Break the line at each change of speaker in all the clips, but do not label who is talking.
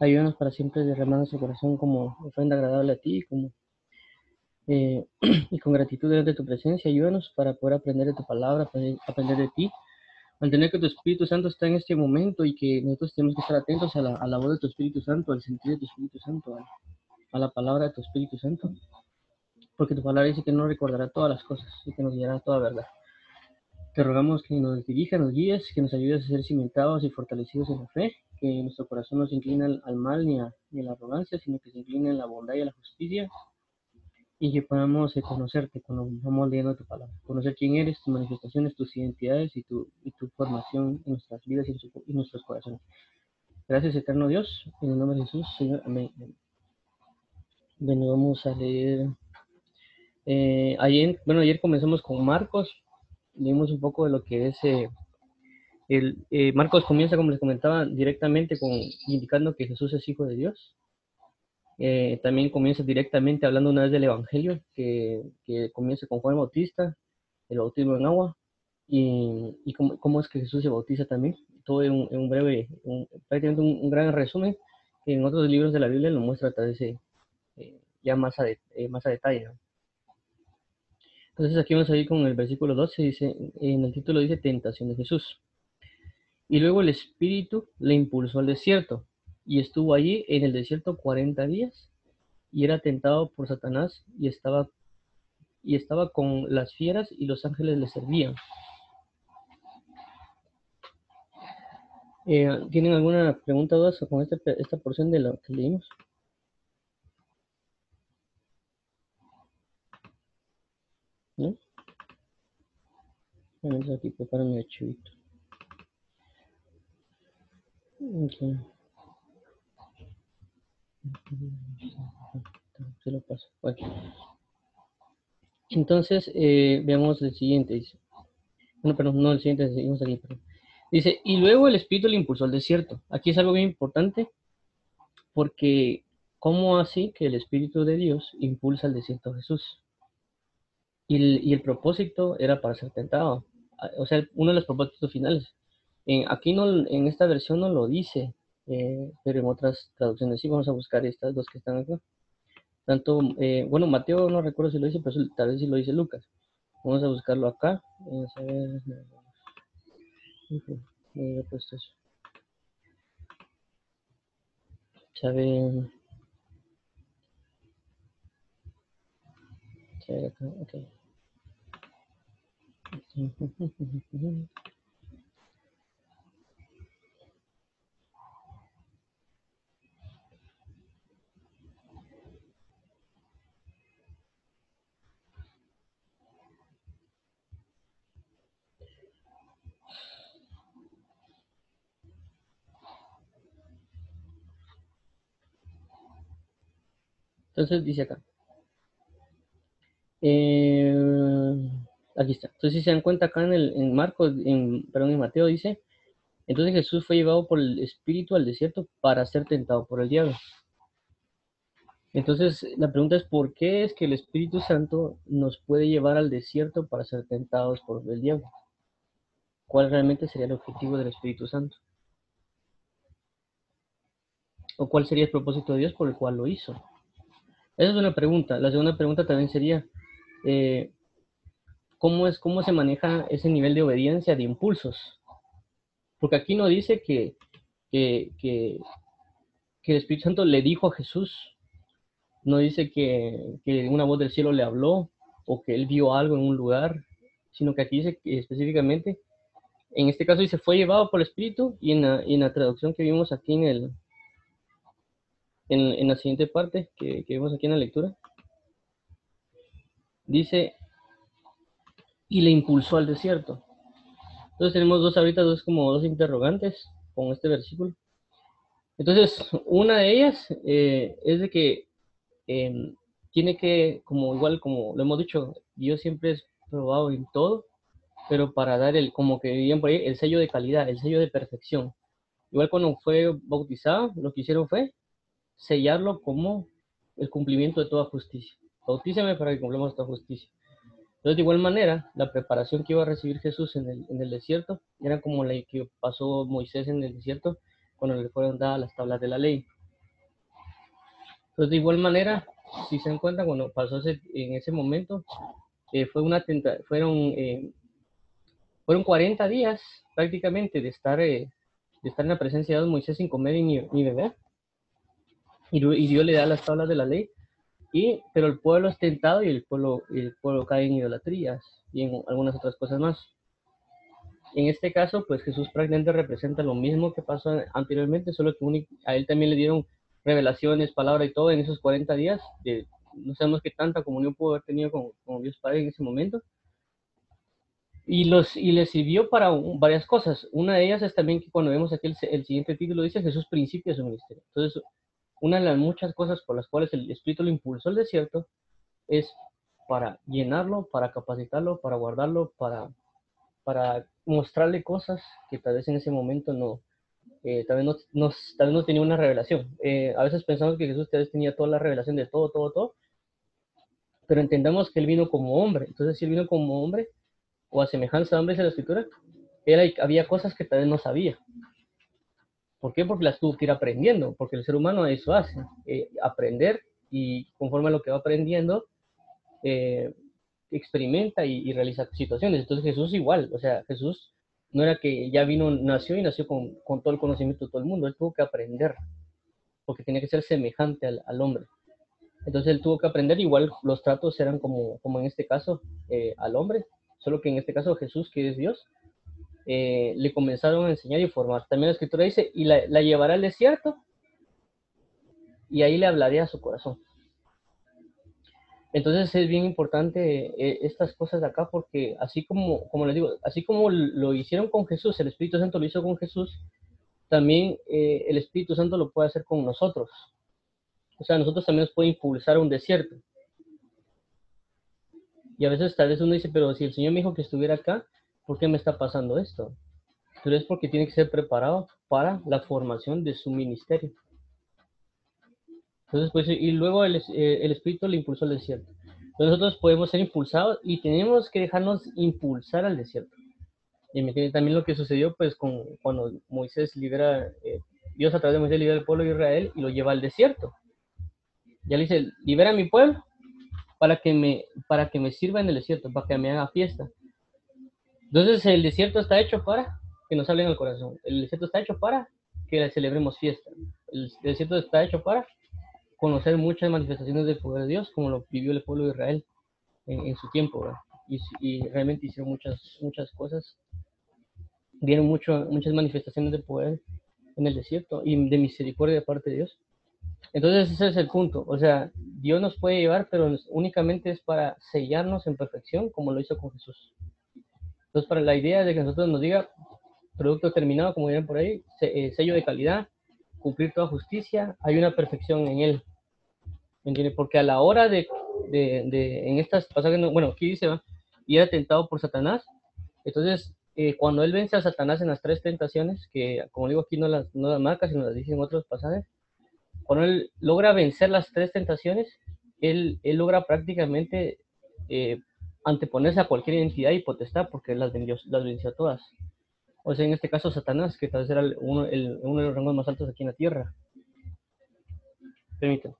Ayúdanos para siempre derramar nuestro corazón como ofrenda agradable a ti como, eh, y con gratitud de tu presencia. Ayúdanos para poder aprender de tu palabra, aprender, de ti. Mantener que tu Espíritu Santo está en este momento y que nosotros tenemos que estar atentos a la, voz de tu Espíritu Santo, al sentido de tu Espíritu Santo, a, la palabra de tu Espíritu Santo. Porque tu palabra dice que no recordará todas las cosas y que nos guiará toda verdad. Te rogamos que nos dirija, nos guíes, que nos ayudes a ser cimentados y fortalecidos en la fe, que nuestro corazón no se incline al, al mal ni a, ni a la arrogancia, sino que se incline en la bondad y a la justicia, y que podamos eh, conocerte cuando vamos leyendo tu palabra, conocer quién eres, tus manifestaciones, tus identidades y tu, y tu formación en nuestras vidas y en, su- nuestros corazones. Gracias, eterno Dios, en el nombre de Jesús, Señor, amén. Bueno, vamos a leer. eh, ayer, bueno, ayer comenzamos con Marcos, leímos un poco de lo que es eh, el eh, Marcos comienza, como les comentaba, directamente con indicando que Jesús es hijo de Dios. Eh, también comienza directamente hablando una vez del Evangelio, que, que comienza con Juan Bautista, el bautismo en agua, y, y cómo, cómo es que Jesús se bautiza también. Todo en en un breve, un- prácticamente un, un gran resumen, que en otros libros de la Biblia lo muestra a través de, eh, ya más a, de- eh, más a detalle. ¿no? Entonces aquí vamos a ir con el versículo 12, dice, en el título dice Tentación de Jesús. Y luego el Espíritu le impulsó al desierto, y estuvo allí en el desierto 40 días, y era tentado por Satanás, y estaba, y estaba con las fieras, y los ángeles le servían. Eh, ¿Tienen alguna pregunta o dudas con pe- esta porción de lo que leímos? ¿No? Vamos aquí, preparo mi archivito. Ok. Se lo paso. Bueno. Entonces, eh, veamos el siguiente. Dice. Bueno, perdón, no el siguiente, seguimos aquí. perdón. Dice, y luego el Espíritu le impulsó al desierto. Aquí es algo bien importante, porque ¿cómo así que el Espíritu de Dios impulsa al desierto a Jesús? Y el, propósito era para ser tentado. Ah, O sea, uno de los propósitos finales. En, aquí no, en esta versión no lo dice, eh, pero en otras traducciones sí. Vamos a buscar estas dos que están acá. Tanto, eh, bueno, Mateo no recuerdo si lo dice, pero tal vez sí lo dice Lucas. Vamos a buscarlo acá. Vamos a ver. ¿dónde había puesto eso? Sabe. sabe acá, ok. Entonces dice acá. eh, aquí está. Entonces, si se dan cuenta acá en, el, en Marcos, en, perdón, en Mateo dice, entonces Jesús fue llevado por el Espíritu al desierto para ser tentado por el diablo. Entonces, la pregunta es, ¿por qué es que el Espíritu Santo nos puede llevar al desierto para ser tentados por el diablo? ¿Cuál realmente sería el objetivo del Espíritu Santo? ¿O cuál sería el propósito de Dios por el cual lo hizo? Esa es una pregunta. La segunda pregunta también sería, eh, ¿cómo, es, ¿cómo se maneja ese nivel de obediencia, de impulsos? Porque aquí no dice que, que, que, que el Espíritu Santo le dijo a Jesús, no dice que, que una voz del cielo le habló o que él vio algo en un lugar, sino que aquí dice que específicamente, en este caso dice, fue llevado por el Espíritu y en la, y en la traducción que vimos aquí en, el, en, en la siguiente parte que, que vimos aquí en la lectura, dice, y le impulsó al desierto. Entonces tenemos dos ahorita, dos como dos interrogantes con este versículo. Entonces, una de ellas eh, es de que eh, tiene que, como igual como lo hemos dicho, Dios siempre es probado en todo, pero para dar el, como que dirían por el sello de calidad, el sello de perfección. Igual cuando fue bautizado, lo que hicieron fue sellarlo como el cumplimiento de toda justicia. Bautízame para que cumplamos toda justicia. Entonces, de igual manera, la preparación que iba a recibir Jesús en el, desierto era como la que pasó Moisés en el desierto cuando le fueron dadas las tablas de la ley. Entonces, de igual manera, si se dan cuenta, cuando pasó en ese momento, eh, fue una tenta fueron, eh, fueron 40 días prácticamente de estar, eh, de estar en la presencia de Moisés sin comer y ni, ni beber. Y, y, Dios le da las tablas de la ley. Y, pero el pueblo es tentado y el pueblo, el pueblo cae en idolatrías y en algunas otras cosas más. En este caso, pues Jesús prácticamente representa lo mismo que pasó anteriormente, solo que a él también le dieron revelaciones, palabra y todo en esos 40 días. De, no sabemos qué tanta comunión pudo haber tenido con, Dios Padre en ese momento. Y, los, y le sirvió para varias cosas. Una de ellas es también que cuando vemos aquí el, siguiente título dice Jesús principio de su ministerio. Entonces, una de las muchas cosas por las cuales el Espíritu lo impulsó al desierto es para llenarlo, para capacitarlo, para guardarlo, para, para mostrarle cosas que tal vez en ese momento no, eh, tal, vez no, tal vez no tenía una revelación. Eh, a veces pensamos que Jesús tal vez tenía toda la revelación de todo, todo, todo, pero entendamos que Él vino como hombre. Entonces, si Él vino como hombre, o a semejanza de hombres en la escritura, él, había cosas que tal vez no sabía. ¿Por qué? Porque las tuvo que ir aprendiendo, porque el ser humano eso hace, eh, aprender y conforme a lo que va aprendiendo, eh, experimenta y, realiza situaciones. Entonces Jesús igual, o sea, Jesús no era que ya vino, nació y nació con, con todo el conocimiento de todo el mundo, él tuvo que aprender, porque tenía que ser semejante al, al, hombre. Entonces él tuvo que aprender, igual los tratos eran como, como en este caso eh, al hombre, solo que en este caso Jesús, que es Dios, eh, le comenzaron a enseñar y formar. También la escritura dice, y la, la llevará al desierto, y ahí le hablaría a su corazón. Entonces es bien importante eh, estas cosas acá porque así como, como les digo, así como lo hicieron con Jesús, el Espíritu Santo lo hizo con Jesús, también eh, el Espíritu Santo lo puede hacer con nosotros. O sea, nosotros también nos puede impulsar a un desierto. Y a veces tal vez uno dice, pero si el Señor me dijo que estuviera acá, ¿por qué me está pasando esto? Pero es porque tiene que ser preparado para la formación de su ministerio. Entonces, pues, y luego el, eh, Espíritu le impulsó al desierto. Nosotros podemos ser impulsados y tenemos que dejarnos impulsar al desierto. Y me tiene también lo que sucedió, pues, cuando Moisés libera, eh, Dios a través de Moisés libera al pueblo de Israel y lo lleva al desierto. Ya le dice, libera a mi pueblo para que me, para que me sirva en el desierto, para que me haga fiesta. Entonces el desierto está hecho para que nos hablen al corazón. El desierto está hecho para que celebremos fiesta. El desierto está hecho para conocer muchas manifestaciones del poder de Dios, como lo vivió el pueblo de Israel en, su tiempo, y, realmente hicieron muchas, muchas cosas. Vieron mucho, muchas manifestaciones de poder en el desierto y de misericordia de parte de Dios. Entonces ese es el punto. O sea, Dios nos puede llevar, pero únicamente es para sellarnos en perfección, como lo hizo con Jesús. Entonces, para la idea de que nosotros nos diga producto terminado, como dirán por ahí, eh, sello de calidad, cumplir toda justicia, hay una perfección en él. ¿Me entiendes? Porque a la hora de, de, de en estas pasajes, bueno, aquí dice, y era tentado por Satanás. Entonces, eh, cuando él vence a Satanás en las tres tentaciones, que como digo aquí no las, no las marca, sino las dice en otros pasajes, cuando él logra vencer las tres tentaciones, él, él logra prácticamente eh, anteponerse a cualquier identidad y potestad porque las venció, las venció todas. O sea, en este caso Satanás, que tal vez era uno, el, uno de los rangos más altos aquí en la tierra. Permítanme.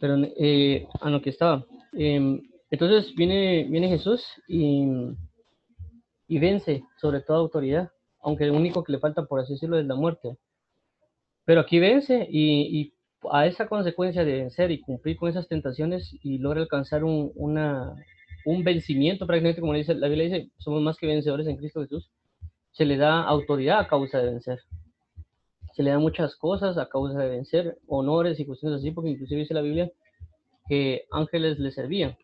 Pero eh, a lo que estaba. Em, entonces viene, viene Jesús y, y, vence sobre toda autoridad, aunque el único que le falta, por así decirlo, es la muerte. Pero aquí vence y, a esa consecuencia de vencer y cumplir con esas tentaciones y logra alcanzar un, una, un vencimiento, prácticamente como dice, la Biblia dice, somos más que vencedores en Cristo Jesús, se le da autoridad a causa de vencer. Se le da muchas cosas a causa de vencer, honores y cuestiones así, porque inclusive dice la Biblia que ángeles le servían.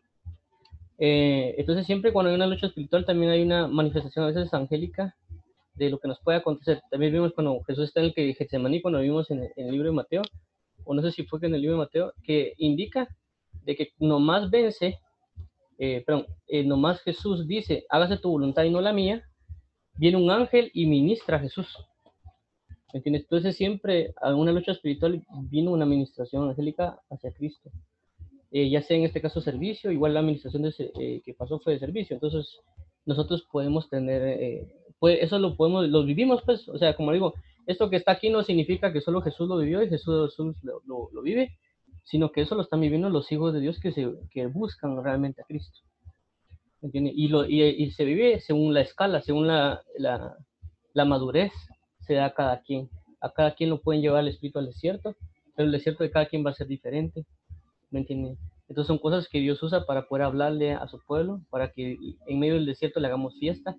Eh, entonces siempre cuando hay una lucha espiritual también hay una manifestación a veces angélica de lo que nos puede acontecer. También vimos cuando Jesús está en el que Getsemaní, cuando vimos en, el libro de Mateo, o no sé si fue que en el libro de Mateo, que indica de que nomás vence, eh, perdón, eh, nomás Jesús dice, hágase tu voluntad y no la mía, viene un ángel y ministra a Jesús. ¿Me entiendes? Entonces siempre a una lucha espiritual vino una administración angélica hacia Cristo. Eh, ya sea en este caso servicio, igual la administración de eh, que pasó fue de servicio. Entonces nosotros podemos tener, eh, eso lo podemos, lo vivimos pues, o sea, como digo, esto que está aquí no significa que solo Jesús lo vivió y Jesús, lo, lo, vive, sino que eso lo están viviendo los hijos de Dios que, se, que buscan realmente a Cristo. Y, lo, y, se vive según la escala, según la, la, la, madurez se da a cada quien. A cada quien lo pueden llevar el espíritu al desierto, pero el desierto de cada quien va a ser diferente. ¿Me entienden? Entonces son cosas que Dios usa para poder hablarle a su pueblo, para que en medio del desierto le hagamos fiesta.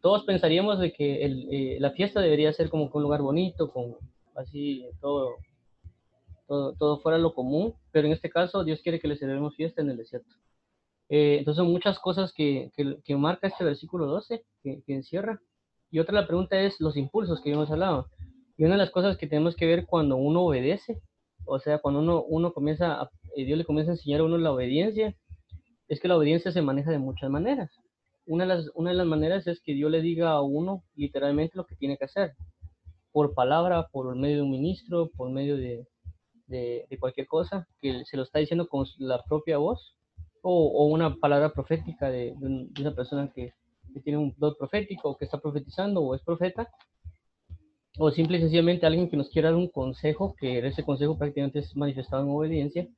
Todos pensaríamos de que eh, la fiesta debería ser como un lugar bonito, con así todo, todo, fuera lo común, pero en este caso Dios quiere que le celebremos fiesta en el desierto. Eh, entonces son muchas cosas que, que, marca este versículo 12, que, que, encierra. Y otra la pregunta es los impulsos que hemos hablado. Y una de las cosas que tenemos que ver cuando uno obedece, o sea, cuando uno, uno comienza, a, eh, Dios le comienza a enseñar a uno la obediencia, es que la obediencia se maneja de muchas maneras. Una de, las, una de las maneras es que Dios le diga a uno literalmente lo que tiene que hacer, por palabra, por medio de un ministro, por medio de, de, de cualquier cosa, que se lo está diciendo con la propia voz, o, una palabra profética de, una persona que, tiene un don profético, o que está profetizando, o es profeta, o simple y sencillamente alguien que nos quiera dar un consejo, que ese consejo prácticamente es manifestado en obediencia,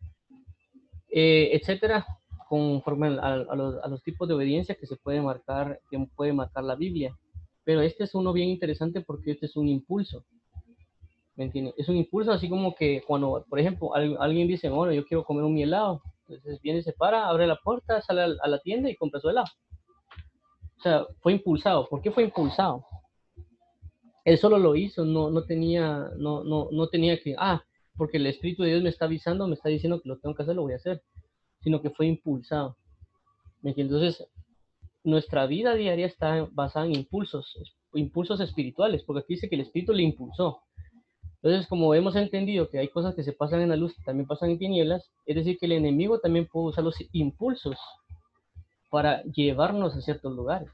eh, etcétera, conforme a, los, tipos de obediencia que se puede marcar, que puede marcar la Biblia. Pero este es uno bien interesante porque este es un impulso. ¿Me? Es un impulso así como que cuando, por ejemplo, alguien dice, bueno, yo quiero comer un helado. Entonces viene, se para, abre la puerta, sale a la tienda y compra su helado. O sea, fue impulsado. ¿Por qué fue impulsado? Él solo lo hizo, no, no, tenía, no, no, no tenía que, ah, porque el Espíritu de Dios me está avisando, me está diciendo que lo tengo que hacer, lo voy a hacer, sino que fue impulsado. Entonces, nuestra vida diaria está basada en impulsos, impulsos espirituales, porque aquí dice que el Espíritu le impulsó. Entonces, como hemos entendido que hay cosas que se pasan en la luz, también pasan en tinieblas, es decir, que el enemigo también puede usar los impulsos para llevarnos a ciertos lugares.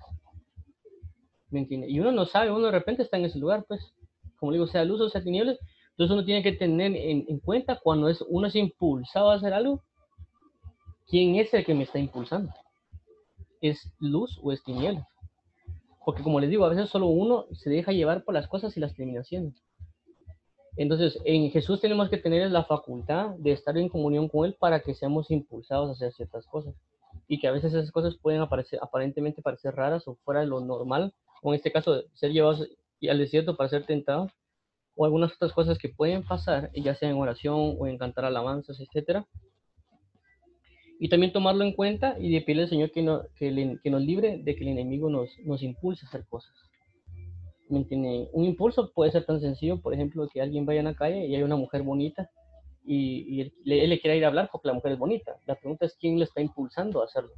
¿Me entiende? Y uno no sabe, uno de repente está en ese lugar, pues, como digo, sea luz o sea tinieblas. Entonces uno tiene que tener en, cuenta cuando es, uno es impulsado a hacer algo, ¿quién es el que me está impulsando? ¿Es luz o es tinieblas? Porque como les digo, a veces solo uno se deja llevar por las cosas y las terminaciones. Entonces, en Jesús tenemos que tener la facultad de estar en comunión con Él para que seamos impulsados a hacer ciertas cosas. Y que a veces esas cosas pueden aparecer, aparentemente parecer raras o fuera de lo normal, o en este caso, ser llevados al desierto para ser tentados, o algunas otras cosas que pueden pasar, ya sea en oración o en cantar alabanzas, etc. Y también tomarlo en cuenta y de pedirle al Señor que, no, que, que nos libre de que el enemigo nos, nos impulse a hacer cosas. Un impulso puede ser tan sencillo, por ejemplo, que alguien vaya a la calle y hay una mujer bonita y, él, le quiere ir a hablar porque la mujer es bonita. La pregunta es quién le está impulsando a hacerlo.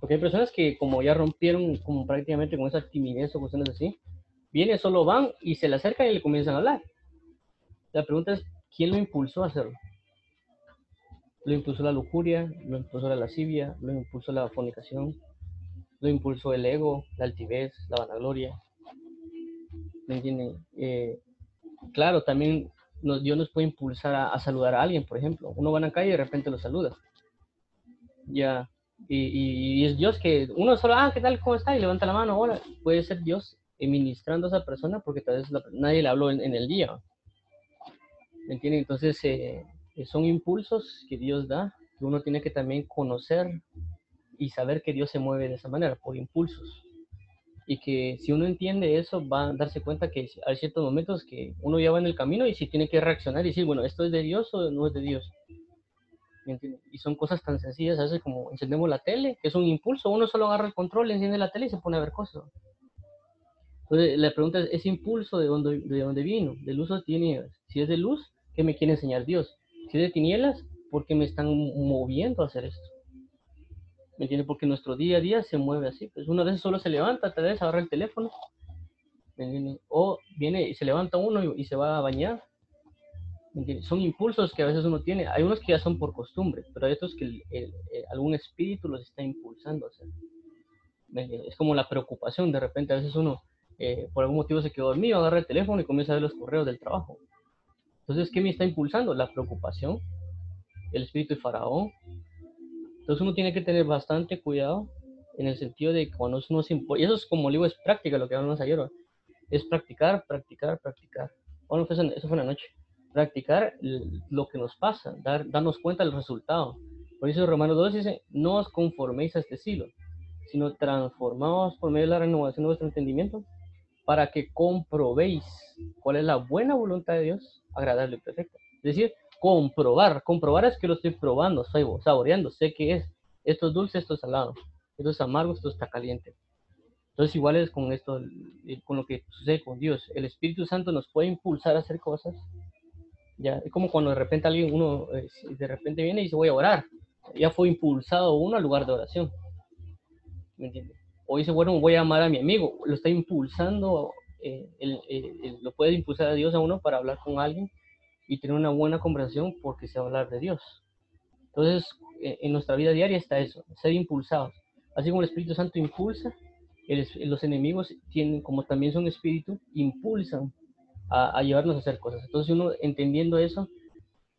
Porque hay personas que como ya rompieron como prácticamente con esa timidez o cuestiones así, vienen, solo van y se le acercan y le comienzan a hablar. La pregunta es, ¿quién lo impulsó a hacerlo? Lo impulsó la lujuria, lo impulsó la lascivia, lo impulsó la fornicación, lo impulsó el ego, la altivez, la vanagloria. ¿Me entienden? Eh, claro, también Dios nos puede impulsar a, saludar a alguien, por ejemplo. Uno va a la calle y de repente lo saluda. Ya. Y, es Dios que uno solo, ah, ¿qué tal? ¿Cómo está? Y levanta la mano. Ahora puede ser Dios ministrando a esa persona porque tal vez nadie le habló en, el día. ¿Me? Entonces, eh, son impulsos que Dios da que uno tiene que también conocer y saber que Dios se mueve de esa manera, por impulsos. Y que si uno entiende eso va a darse cuenta que hay ciertos momentos que uno ya va en el camino y si tiene que reaccionar y decir, bueno, esto es de Dios o no es de Dios. Y son cosas tan sencillas, a veces como encendemos la tele, que es un impulso, uno solo agarra el control, enciende la tele y se pone a ver cosas. Entonces la pregunta es, ¿ese impulso de dónde, de dónde vino? ¿Del uso de tinieblas? Si es de luz, ¿qué me quiere enseñar Dios? Si es de tinieblas, ¿por qué me están moviendo a hacer esto? ¿Me entiendes? Porque nuestro día a día se mueve así. Pues una vez solo se levanta, tal vez agarra el teléfono. ¿Me O viene y se levanta uno y, se va a bañar. ¿Me entiendes? Son impulsos que a veces uno tiene. Hay unos que ya son por costumbre, pero hay otros que algún espíritu los está impulsando a hacer. Es como la preocupación. De repente a veces uno eh, por algún motivo se quedó dormido, agarra el teléfono y comienza a ver los correos del trabajo. Entonces, ¿qué me está impulsando? La preocupación, el espíritu de Faraón, entonces uno tiene que tener bastante cuidado en el sentido de que cuando uno se impone, y eso es como digo, es práctica, lo que hablamos ayer, es practicar, practicar, practicar. Bueno, eso fue en la noche. Practicar lo que nos pasa, dar, darnos cuenta del resultado. Por eso Romanos 2 dice, no os conforméis a este siglo, sino transformaos por medio de la renovación de vuestro entendimiento para que comprobéis cuál es la buena voluntad de Dios, agradable y perfecta. Es decir, comprobar. Comprobar es que lo estoy probando, estoy saboreando, sé que es. Esto es dulce, esto es salado. Esto es amargo, esto está caliente. Entonces, igual es con esto, con lo que sucede con Dios. El Espíritu Santo nos puede impulsar a hacer cosas. Ya, es como cuando de repente alguien, uno, eh, de repente viene y dice, voy a orar. Ya fue impulsado uno al lugar de oración. ¿Me entiendes? O dice, bueno, voy a amar a mi amigo. Lo está impulsando, eh, lo puede impulsar a Dios a uno para hablar con alguien y tener una buena conversación porque se va a hablar de Dios. Entonces, eh, en nuestra vida diaria está eso, ser impulsados. Así como el Espíritu Santo impulsa, los enemigos tienen, como también son espíritu, impulsan a, llevarnos a hacer cosas. Entonces, uno entendiendo eso,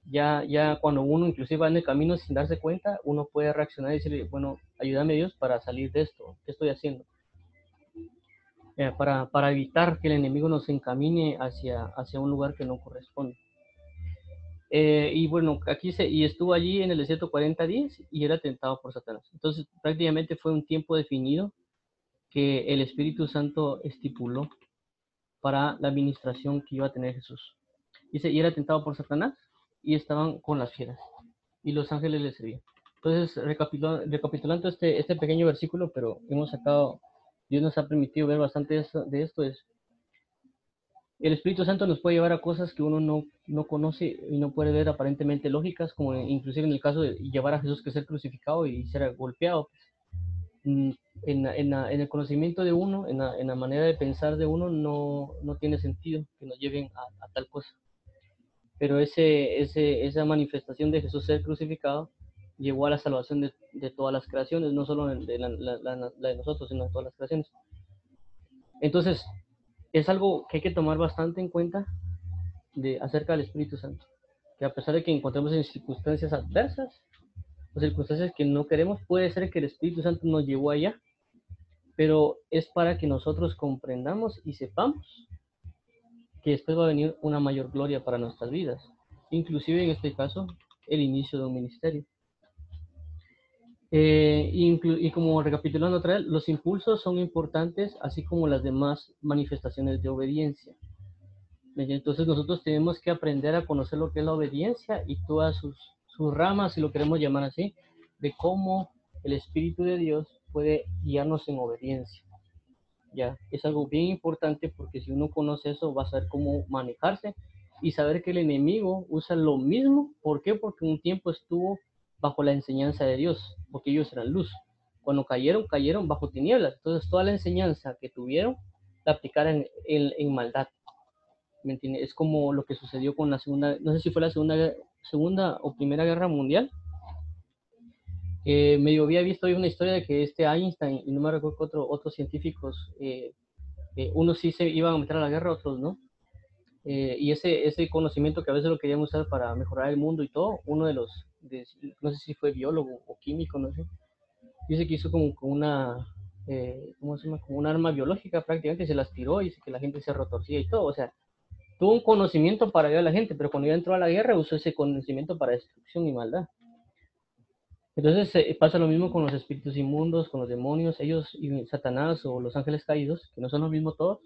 ya, ya cuando uno inclusive va en el camino sin darse cuenta, uno puede reaccionar y decirle, bueno, ayúdame Dios para salir de esto, ¿qué estoy haciendo? Eh, para, para, evitar que el enemigo nos encamine hacia, hacia un lugar que no corresponde. Eh, y bueno, aquí se, y estuvo allí en el desierto 40 días y era tentado por Satanás. Entonces, prácticamente fue un tiempo definido que el Espíritu Santo estipuló para la administración que iba a tener Jesús. Dice, y era tentado por Satanás y estaban con las fieras y los ángeles le servían. Entonces, recapitulando, recapitulando este, este pequeño versículo, pero hemos sacado, Dios nos ha permitido ver bastante de esto, es el Espíritu Santo nos puede llevar a cosas que uno no, no conoce y no puede ver aparentemente lógicas, como inclusive en el caso de llevar a Jesús que ser crucificado y ser golpeado. Mm, en, en, en el conocimiento de uno, en la, en la, manera de pensar de uno, no, no tiene sentido que nos lleven a, tal cosa. Pero ese, ese, esa manifestación de Jesús ser crucificado llevó a la salvación de, de todas las creaciones, no solo de la, la de nosotros, sino de todas las creaciones. Entonces, es algo que hay que tomar bastante en cuenta de, acerca del Espíritu Santo. Que a pesar de que encontremos en circunstancias adversas o circunstancias que no queremos, puede ser que el Espíritu Santo nos llevó allá, pero es para que nosotros comprendamos y sepamos que después va a venir una mayor gloria para nuestras vidas, inclusive en este caso el inicio de un ministerio. Eh, y, como recapitulando otra vez, los impulsos son importantes, así como las demás manifestaciones de obediencia. Entonces nosotros tenemos que aprender a conocer lo que es la obediencia y todas sus, sus ramas, si lo queremos llamar así, de cómo el Espíritu de Dios puede guiarnos en obediencia. Ya, es algo bien importante porque si uno conoce eso va a saber cómo manejarse y saber que el enemigo usa lo mismo. ¿Por qué? Porque un tiempo estuvo bajo la enseñanza de Dios, porque ellos eran luz. Cuando cayeron, cayeron bajo tinieblas. Entonces toda la enseñanza que tuvieron la aplicaron en, maldad. ¿Me entiendes? Es como lo que sucedió con la segunda, no sé si fue la segunda, segunda o primera guerra mundial. Eh, medio había visto hoy una historia de que este Einstein, y no me recuerdo otro, otros científicos, eh, eh, unos sí se iban a meter a la guerra, otros no. Eh, y ese, ese conocimiento que a veces lo querían usar para mejorar el mundo y todo, uno de los, no sé si fue biólogo o químico, no sé, dice que hizo como, una, eh, ¿cómo se llama? Como un arma biológica prácticamente, se las tiró y dice que la gente se retorcía y todo, o sea, tuvo un conocimiento para ayudar a la gente, pero cuando ya entró a la guerra usó ese conocimiento para destrucción y maldad. Entonces eh, pasa lo mismo con los espíritus inmundos, con los demonios, ellos y Satanás o los ángeles caídos, que no son los mismos todos,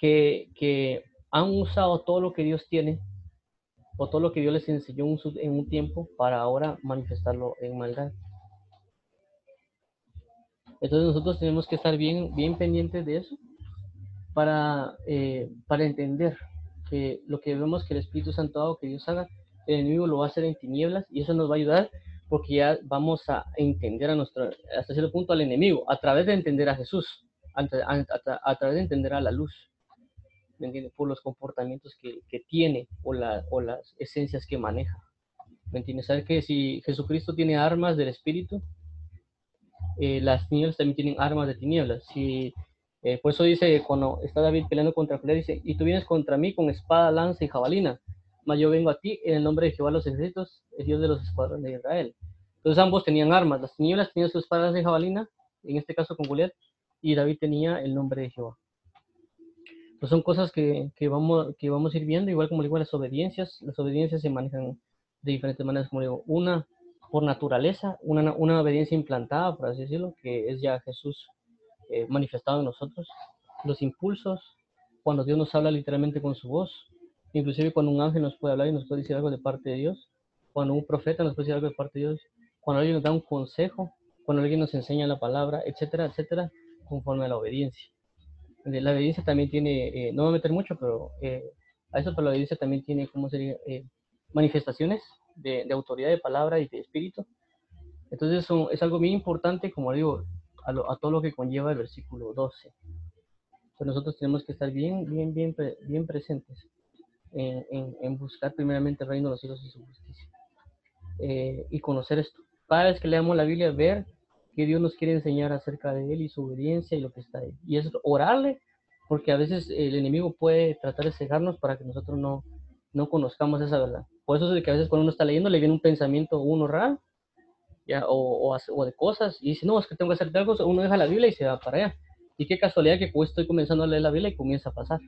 que, que han usado todo lo que Dios tiene o todo lo que Dios les enseñó en un tiempo para ahora manifestarlo en maldad. Entonces nosotros tenemos que estar bien, bien pendientes de eso para, eh, para entender que lo que vemos que el Espíritu Santo haga, que Dios haga, el enemigo lo va a hacer en tinieblas y eso nos va a ayudar porque ya vamos a entender a nuestro, hasta cierto punto al enemigo, a través de entender a Jesús, a, a, través de entender a la luz, ¿me entiendes? Por los comportamientos que, que tiene o, la, o, las esencias que maneja, ¿me entiendes? Saber que si Jesucristo tiene armas del Espíritu, eh, las tinieblas también tienen armas de tinieblas. Si, eh, por eso dice, cuando está David peleando contra Felipe, dice, y tú vienes contra mí con espada, lanza y jabalina, mas yo vengo a ti en el nombre de Jehová los ejércitos, el Dios de los escuadrones de Israel. Entonces ambos tenían armas, las tinieblas tenían sus espadas de jabalina, en este caso con Goliat, y David tenía el nombre de Jehová. Pues son cosas que, que, vamos, que vamos a ir viendo, igual como digo, las obediencias. Las obediencias se manejan de diferentes maneras, como digo, una por naturaleza, una, una obediencia implantada, por así decirlo, que es ya Jesús eh, manifestado en nosotros. Los impulsos, cuando Dios nos habla literalmente con su voz, inclusive cuando un ángel nos puede hablar y nos puede decir algo de parte de Dios, cuando un profeta nos puede decir algo de parte de Dios, cuando alguien nos da un consejo, cuando alguien nos enseña la palabra, etcétera, etcétera, conforme a la obediencia. La obediencia también tiene, eh, no voy a meter mucho, pero eh, a eso, pero la obediencia también tiene, ¿cómo sería? manifestaciones de, autoridad de palabra y de espíritu. Entonces es algo muy importante, como digo, a, todo lo que conlleva el versículo 12. Entonces nosotros tenemos que estar bien, bien, bien, bien presentes en, en, buscar primeramente el reino de los cielos y su justicia. Eh, y conocer esto. Cada vez que leamos la Biblia, ver que Dios nos quiere enseñar acerca de Él y su obediencia y lo que está ahí. Y es orarle, porque a veces el enemigo puede tratar de cegarnos para que nosotros no, no conozcamos esa verdad. Por eso es que a veces cuando uno está leyendo le viene un pensamiento uno raro, ya, o, o, de cosas, y dice, no, es que tengo que hacer algo, uno deja la Biblia y se va para allá. Y qué casualidad que pues estoy comenzando a leer la Biblia y comienza a pasar.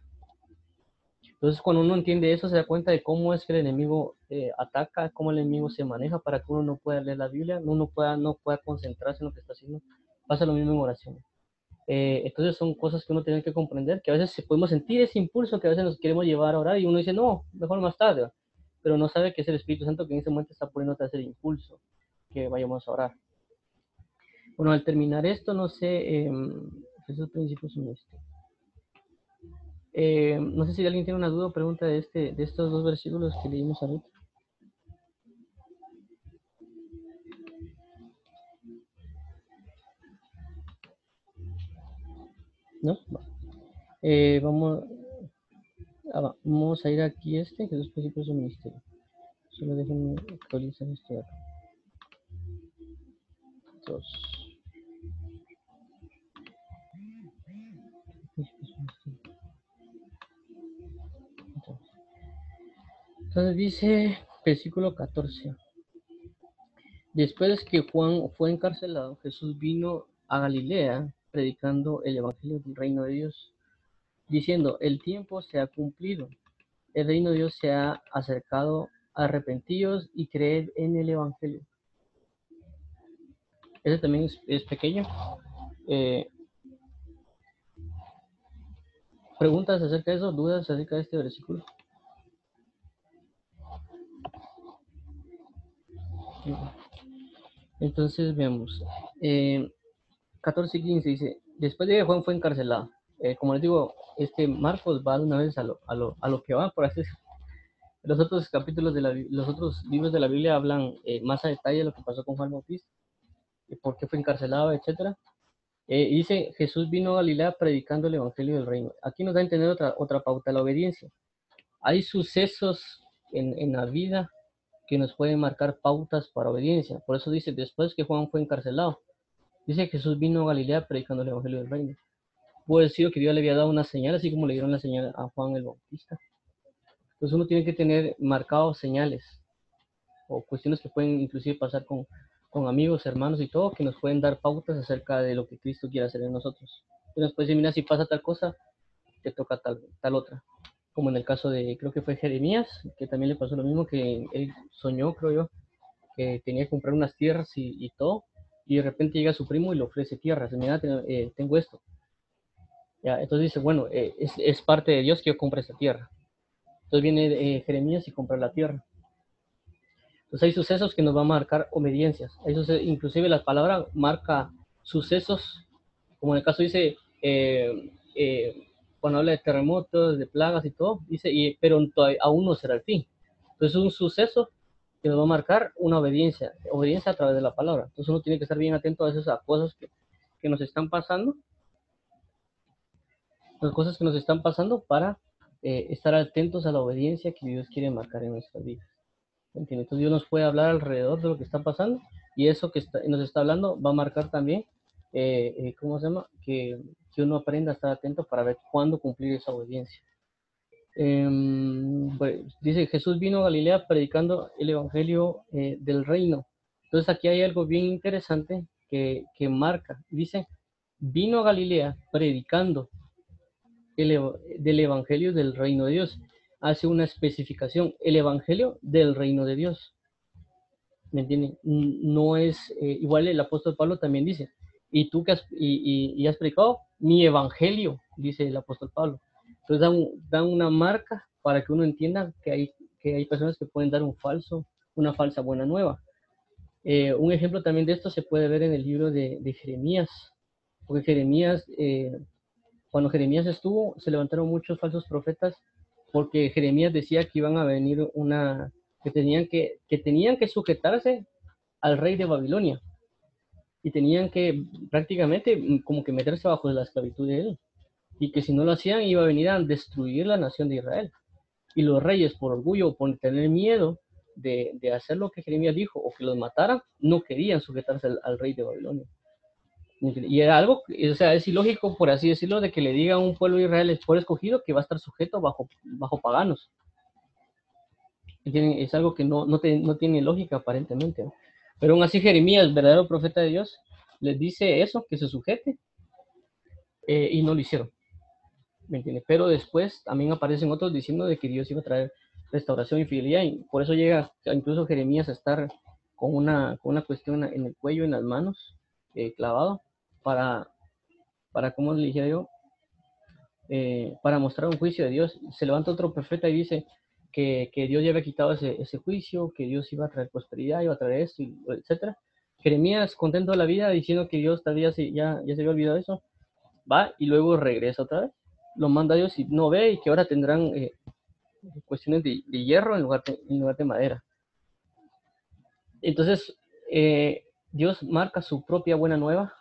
Entonces, cuando uno entiende eso, se da cuenta de cómo es que el enemigo eh, ataca, cómo el enemigo se maneja para que uno no pueda leer la Biblia, uno pueda, no pueda concentrarse en lo que está haciendo. Pasa lo mismo en oración. Eh, entonces, son cosas que uno tiene que comprender, que a veces podemos sentir ese impulso que a veces nos queremos llevar a orar y uno dice, no, mejor más tarde pero no sabe que es el Espíritu Santo que en ese momento está poniendo a hacer impulso que vayamos a orar. Bueno, al terminar esto, no sé, eh, esos principios son estos. Eh, no sé si alguien tiene una duda o pregunta de, este, de estos dos versículos que leímos ahorita. ¿No? Eh, vamos, Ah, vamos a ir aquí este, que es principios del ministerio. Solo déjenme actualizar esto de. Dos. Entonces dice versículo 14. Después que Juan fue encarcelado, Jesús vino a Galilea predicando el Evangelio del Reino de Dios diciendo, el tiempo se ha cumplido, el reino de Dios se ha acercado, arrepentidos y creed en el Evangelio. Ese también es, pequeño. Eh, ¿Preguntas acerca de eso? ¿Dudas acerca de este versículo? Entonces veamos. Eh, 14 y 15 dice, después de que Juan fue encarcelado, eh, como les digo, este Marcos va una vez a lo, a lo, a lo que va, por así. Los otros capítulos de la, los otros libros de la Biblia hablan eh, más a detalle de lo que pasó con Juan Bautista, por qué fue encarcelado, etcétera. Eh, dice, Jesús vino a Galilea predicando el Evangelio del Reino. Aquí nos da a entender otra, otra pauta, la obediencia. Hay sucesos en, en la vida que nos pueden marcar pautas para obediencia. Por eso dice, después que Juan fue encarcelado, dice Jesús vino a Galilea predicando el Evangelio del Reino puede ser que Dios le había dado una señal, así como le dieron la señal a Juan el Bautista. Entonces uno tiene que tener marcados señales o cuestiones que pueden inclusive pasar con, con amigos, hermanos y todo, que nos pueden dar pautas acerca de lo que Cristo quiere hacer en nosotros. Entonces puede decir, mira, si pasa tal cosa, te toca tal, tal otra. Como en el caso de, creo que fue Jeremías, que también le pasó lo mismo, que él soñó, creo yo, que tenía que comprar unas tierras y, todo, y de repente llega su primo y le ofrece tierras, mira, eh, tengo esto. Entonces dice, bueno, eh, es, es, parte de Dios que yo compre esa tierra. Entonces viene eh, Jeremías y compra la tierra. Entonces hay sucesos que nos van a marcar obediencias. Hay inclusive la palabra marca sucesos, como en el caso dice, cuando habla de terremotos, de plagas y todo, dice, y, pero aún no será el fin. Entonces es un suceso que nos va a marcar una obediencia, obediencia a través de la palabra. Entonces uno tiene que estar bien atento a esas cosas que, que nos están pasando, las cosas que nos están pasando para eh, estar atentos a la obediencia que Dios quiere marcar en nuestras vidas. Entonces Dios nos puede hablar alrededor de lo que está pasando y eso que nos está hablando va a marcar también, eh, eh, ¿cómo se llama? Que, que uno aprenda a estar atento para ver cuándo cumplir esa obediencia. Em, pues, dice, Jesús vino a Galilea predicando el Evangelio eh, del reino. Entonces aquí hay algo bien interesante que, que marca. Dice, vino a Galilea predicando el, del Evangelio del reino de Dios. Hace una especificación, el Evangelio del reino de Dios. ¿Me entienden? No es, eh, igual el apóstol Pablo también dice, y tú que has, y, y has predicado mi Evangelio, dice el apóstol Pablo. Entonces dan, una marca para que uno entienda que hay, que hay personas que pueden dar un falso, una falsa buena nueva. Eh, un ejemplo también de esto se puede ver en el libro de, Jeremías, porque Jeremías, eh, cuando Jeremías estuvo, se levantaron muchos falsos profetas porque Jeremías decía que iban a venir una, que tenían que, que tenían que sujetarse al rey de Babilonia y tenían que prácticamente mm, como que meterse bajo la esclavitud de él y que si no lo hacían iba a venir a destruir la nación de Israel. Y los reyes, por orgullo, por tener miedo de, de hacer lo que Jeremías dijo o que los mataran, no querían sujetarse al, rey de Babilonia. Y era algo, o sea, es ilógico, por así decirlo, de que le diga a un pueblo de Israel, por escogido, que va a estar sujeto bajo, bajo paganos. Es algo que no, no, no tiene lógica aparentemente. Pero aún así Jeremías, verdadero profeta de Dios, les dice eso, que se sujete, eh, y no lo hicieron. Pero después también aparecen otros diciendo de que Dios iba a traer restauración y fidelidad, y por eso llega incluso Jeremías a estar con una, con una cuestión en el cuello, en las manos, eh, clavado, para, para, ¿cómo le dije yo? Eh, para mostrar un juicio de Dios. Se levanta otro profeta y dice que, Dios ya había quitado ese, juicio, que Dios iba a traer prosperidad, iba a traer esto, etc. Jeremías, contento de la vida, diciendo que Dios todavía ya, ya se había olvidado eso, va y luego regresa otra vez lo manda Dios y no ve y que ahora tendrán eh, cuestiones de, hierro en lugar de, en lugar de madera. Entonces, eh, Dios marca su propia buena nueva,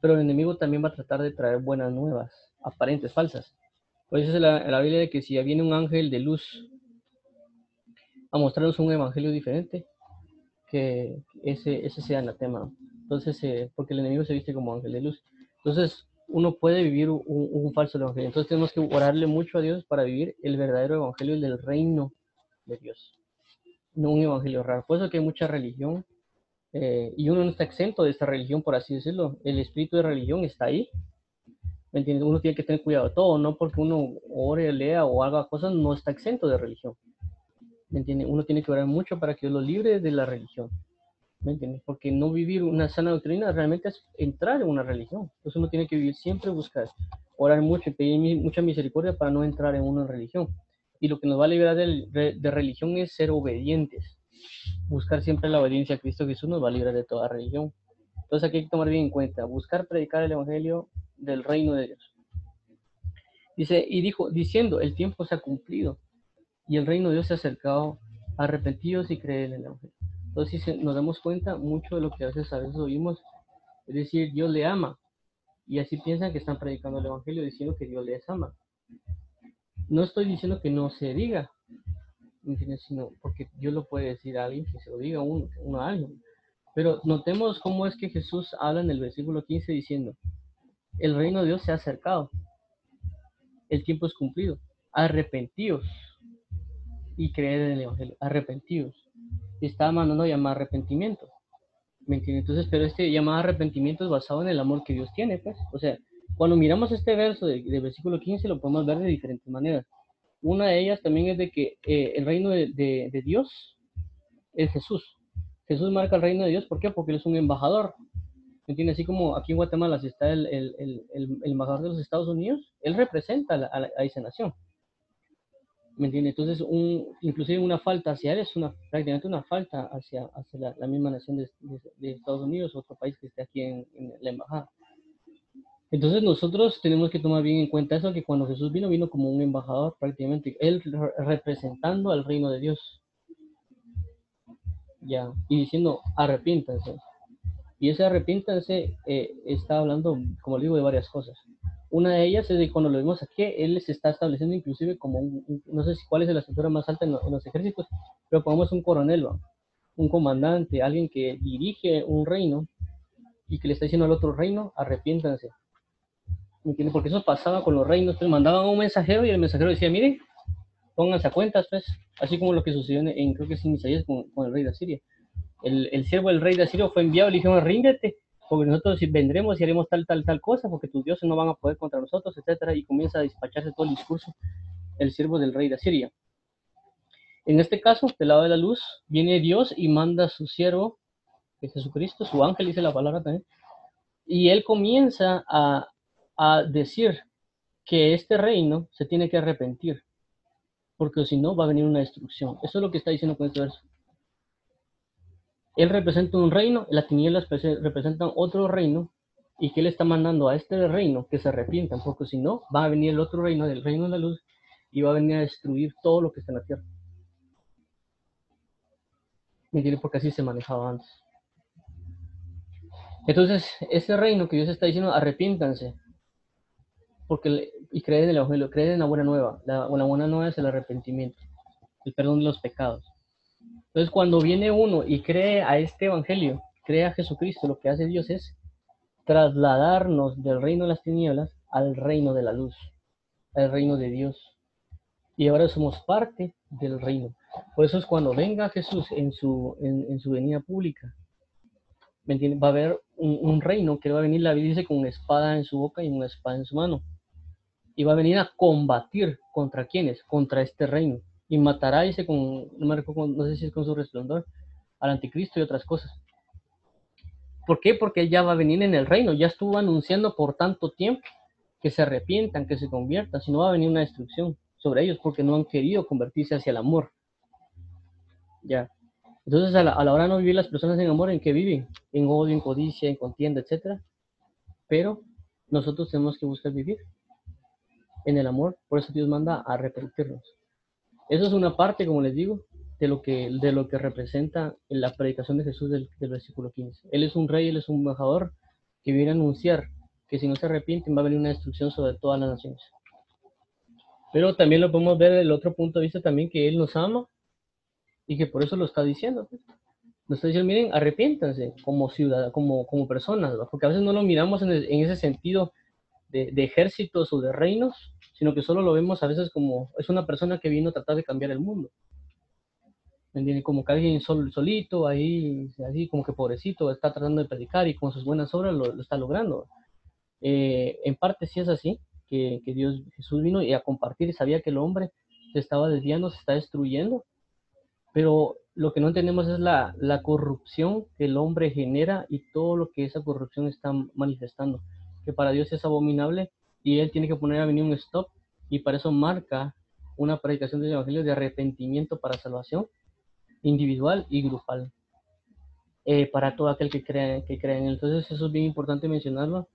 pero el enemigo también va a tratar de traer buenas nuevas, aparentes, falsas. Por es la, la Biblia de que si ya viene un ángel de luz a mostrarnos un evangelio diferente, que ese, ese sea anatema. Entonces, eh, porque el enemigo se viste como ángel de luz. Entonces, uno puede vivir un, falso evangelio. Entonces tenemos que orarle mucho a Dios para vivir el verdadero evangelio del reino de Dios, no un evangelio raro. Por eso que hay mucha religión eh, y uno no está exento de esta religión, por así decirlo. El espíritu de religión está ahí. ¿Me entiendes? Uno tiene que tener cuidado todo, no porque uno ore, lea o haga cosas, no está exento de religión. ¿Me entiendes? Uno tiene que orar mucho para que Dios lo libre de la religión. ¿Me entiendes? Porque no vivir una sana doctrina realmente es entrar en una religión. Entonces uno tiene que vivir siempre, buscar, orar mucho y pedir mucha misericordia para no entrar en una religión. Y lo que nos va a liberar de, de religión es ser obedientes. Buscar siempre la obediencia a Cristo Jesús nos va a librar de toda religión. Entonces aquí hay que tomar bien en cuenta, buscar predicar el Evangelio del reino de Dios. Dice, y dijo, diciendo, el tiempo se ha cumplido y el reino de Dios se ha acercado, arrepentidos y creer en el Evangelio. Entonces, si nos damos cuenta, mucho de lo que a veces, a veces oímos, es decir, Dios le ama. Y así piensan que están predicando el Evangelio diciendo que Dios les ama. No estoy diciendo que no se diga, sino porque Dios lo puede decir a alguien, que se lo diga uno, uno a alguien. Pero notemos cómo es que Jesús habla en el versículo 15 diciendo, el reino de Dios se ha acercado, el tiempo es cumplido, arrepentíos y creed en el Evangelio, arrepentíos está mandando llamar arrepentimiento. ¿Me entiendes? Entonces, pero este llamado arrepentimiento es basado en el amor que Dios tiene, pues. O sea, cuando miramos este verso del de versículo 15, lo podemos ver de diferentes maneras. Una de ellas también es de que eh, el reino de, de, Dios es Jesús. Jesús marca el reino de Dios, ¿por qué? Porque él es un embajador. ¿Me entiendes? Así como aquí en Guatemala si está el, el, el, el, embajador de los Estados Unidos, él representa a, esa nación. ¿Me entiendes? Entonces, un, inclusive una falta hacia él es una, prácticamente una falta hacia, hacia la, misma nación de, de, Estados Unidos, otro país que esté aquí en, en la embajada. Entonces nosotros tenemos que tomar bien en cuenta eso, que cuando Jesús vino, vino como un embajador prácticamente, él representando al reino de Dios. Ya, y diciendo, arrepiéntanse. Y ese arrepiéntanse eh, está hablando, como digo, de varias cosas. Una de ellas es de cuando lo vemos aquí, él se está estableciendo inclusive como un, no sé si cuál es la estructura más alta en, los ejércitos, pero pongamos un coronel, un comandante, alguien que dirige un reino y que le está diciendo al otro reino, arrepiéntanse porque eso pasaba con los reinos, pues mandaban un mensajero y el mensajero decía, miren, pónganse a cuentas, pues, así como lo que sucedió en, creo que es en Isaías con, el rey de Asiria. El, el siervo del rey de Asiria fue enviado y le dijeron, ríndete, porque nosotros vendremos y haremos tal, tal, tal cosa, porque tus dioses no van a poder contra nosotros, etcétera, y comienza a despacharse todo el discurso el siervo del rey de Asiria. En este caso, del lado de la luz, viene Dios y manda a su siervo, que es Jesucristo, su ángel, dice la palabra también, y él comienza a, a decir que este reino se tiene que arrepentir, porque si no va a venir una destrucción. Eso es lo que está diciendo con este verso. Él representa un reino, las tinieblas representan otro reino, y que él está mandando a este reino que se arrepientan, porque si no, va a venir el otro reino, el reino de la luz, y va a venir a destruir todo lo que está en la tierra. ¿Me entiende? Porque así se manejaba antes. Entonces, ese reino que Dios está diciendo, arrepiéntanse, porque y creen en el Evangelio, creen en la buena nueva. La, buena nueva es el arrepentimiento, el perdón de los pecados. Entonces, cuando viene uno y cree a este Evangelio, cree a Jesucristo, lo que hace Dios es trasladarnos del reino de las tinieblas al reino de la luz, al reino de Dios. Y ahora somos parte del reino. Por eso es cuando venga Jesús en su, en, su venida pública, va a haber un, reino que va a venir, la Biblia con una espada en su boca y una espada en su mano y va a venir a combatir contra quienes, contra este reino. Y matará, dice, con, no, no sé si es con su resplandor, al anticristo y otras cosas. ¿Por qué? Porque ya va a venir en el reino, ya estuvo anunciando por tanto tiempo que se arrepientan, que se conviertan, si no va a venir una destrucción sobre ellos porque no han querido convertirse hacia el amor. Ya. Entonces a la, hora de no vivir las personas en amor, ¿en qué viven? En odio, en codicia, en contienda, etc. Pero nosotros tenemos que buscar vivir en el amor, por eso Dios manda a arrepentirnos. Eso es una parte, como les digo, de lo que, de lo que representa la predicación de Jesús del, versículo 15. Él es un rey, él es un embajador que viene a anunciar que si no se arrepienten va a venir una destrucción sobre todas las naciones. Pero también lo podemos ver el otro punto de vista también, que Él nos ama y que por eso lo está diciendo. Nos está diciendo, miren, arrepiéntanse como ciudadanos, como, como personas, porque a veces no lo miramos en, en ese sentido de, ejércitos o de reinos, sino que solo lo vemos a veces como es una persona que vino a tratar de cambiar el mundo. ¿Me Como que alguien sol, solito, ahí, así como que pobrecito, está tratando de predicar y con sus buenas obras lo, está logrando. Eh, en parte sí es así, que, que, Dios, Jesús vino y a compartir y sabía que el hombre se estaba desviando, se está destruyendo, pero lo que no entendemos es la, la corrupción que el hombre genera y todo lo que esa corrupción está manifestando que para Dios es abominable y Él tiene que poner a venir un stop y para eso marca una predicación del Evangelio de arrepentimiento para salvación individual y grupal eh, para todo aquel que cree, que cree en él. Entonces eso es bien importante mencionarlo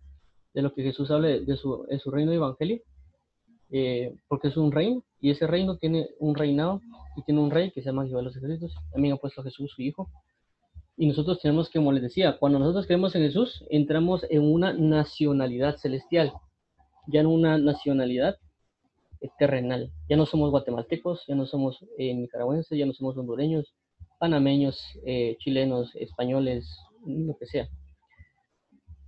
de lo que Jesús habla de, su, su, reino de Evangelio eh, porque es un reino y ese reino tiene un reinado y tiene un rey que se llama Jehová de los ejércitos. También ha puesto a Jesús su hijo y nosotros tenemos que, como les decía, cuando nosotros creemos en Jesús, entramos en una nacionalidad celestial, ya en una nacionalidad terrenal. Ya no somos guatemaltecos, ya no somos eh, nicaragüenses, ya no somos hondureños, panameños, eh, chilenos, españoles, lo que sea,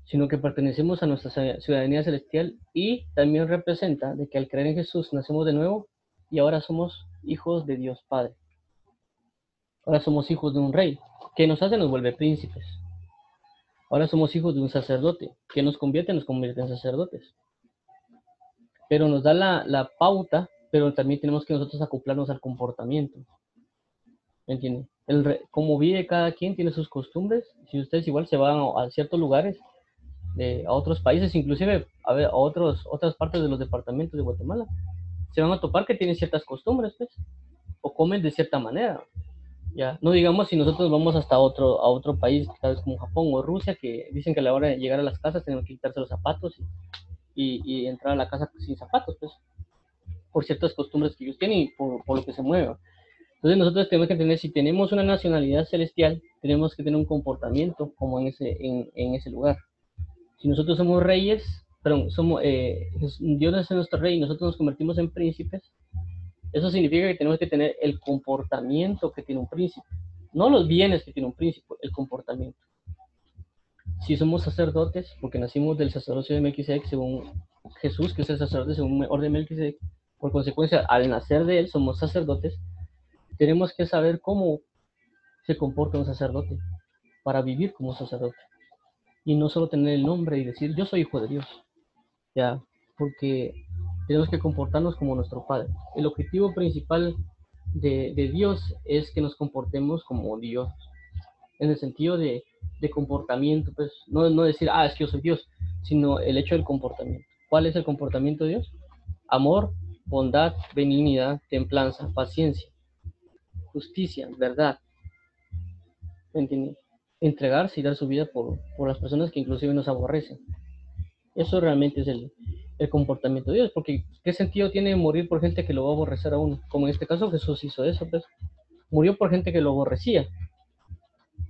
sino que pertenecemos a nuestra ciudadanía celestial y también representa de que al creer en Jesús nacemos de nuevo y ahora somos hijos de Dios Padre. Ahora somos hijos de un rey, que nos hace, nos vuelve príncipes. Ahora somos hijos de un sacerdote, que nos convierte, nos convierte en sacerdotes. Pero nos da la, pauta, pero también tenemos que nosotros acoplarnos al comportamiento. ¿me entiende? El como vive cada quien tiene sus costumbres, si ustedes igual se van a, ciertos lugares, de, a otros países, inclusive a otros, otras partes de los departamentos de Guatemala, se van a topar que tienen ciertas costumbres, pues, o comen de cierta manera. Ya, no digamos si nosotros vamos hasta otro, a otro país, tal vez como Japón o Rusia, que dicen que a la hora de llegar a las casas tenemos que quitarse los zapatos y, y, entrar a la casa sin zapatos, pues, por ciertas costumbres que ellos tienen y por, por lo que se mueva. Entonces nosotros tenemos que entender, si tenemos una nacionalidad celestial, tenemos que tener un comportamiento como en ese, en, en ese lugar. Si nosotros somos reyes, perdón, somos, eh, Dios es nuestro rey y nosotros nos convertimos en príncipes, eso significa que tenemos que tener el comportamiento que tiene un príncipe. No los bienes que tiene un príncipe, el comportamiento. Si somos sacerdotes, porque nacimos del sacerdocio de Melquisedec según Jesús, que es el sacerdote según el orden de Melquisedec, por consecuencia, al nacer de él somos sacerdotes, tenemos que saber cómo se comporta un sacerdote para vivir como sacerdote. Y no solo tener el nombre y decir, yo soy hijo de Dios. Ya, porque tenemos que comportarnos como nuestro Padre. El objetivo principal de, Dios es que nos comportemos como Dios, en el sentido de, comportamiento, pues no, decir, ah, es que yo soy Dios, sino el hecho del comportamiento. ¿Cuál es el comportamiento de Dios? Amor, bondad, benignidad, templanza, paciencia, justicia, verdad. Entregarse y dar su vida por las personas que inclusive nos aborrecen. Eso realmente es el, el comportamiento de Dios, porque ¿qué sentido tiene morir por gente que lo va a aborrecer a uno? Como en este caso Jesús hizo eso, pues murió por gente que lo aborrecía,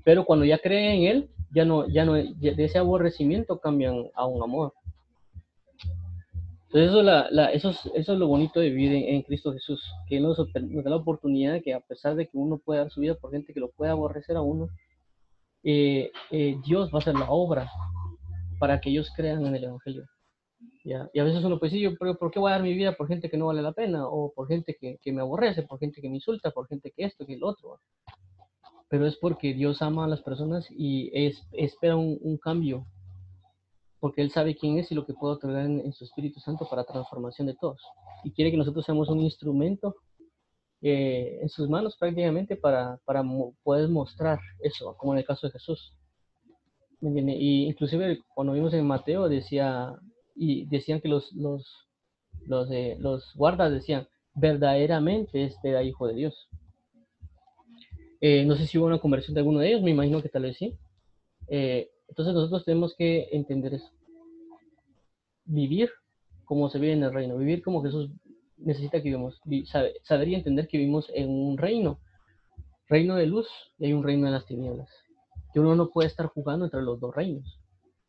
pero cuando ya creen en Él, ya no, ya no, de ese aborrecimiento cambian a un amor. Entonces eso, la, la, eso, es, eso es lo bonito de vivir en, Cristo Jesús, que nos, nos, da la oportunidad de que a pesar de que uno pueda dar su vida por gente que lo pueda aborrecer a uno, eh, eh, Dios va a hacer la obra para que ellos crean en el Evangelio. Y a veces uno puede decir, yo, pero ¿por qué voy a dar mi vida por gente que no vale la pena? O por gente que, que me aborrece, por gente que me insulta, por gente que esto, que el otro. Pero es porque Dios ama a las personas y es, espera un, un, cambio. Porque Él sabe quién es y lo que puede otorgar en, su Espíritu Santo para transformación de todos. Y quiere que nosotros seamos un instrumento eh, en sus manos prácticamente para, para poder mostrar eso, como en el caso de Jesús. Y inclusive cuando vimos en Mateo decía y decían que los, los, los, eh, los guardas decían, verdaderamente este era hijo de Dios. Eh, no sé si hubo una conversión de alguno de ellos, me imagino que tal vez sí. Eh, entonces nosotros tenemos que entender eso. Vivir como se vive en el reino, vivir como Jesús necesita que vivamos, saber y entender que vivimos en un reino, reino de luz y hay un reino de las tinieblas. Que uno no puede estar jugando entre los dos reinos.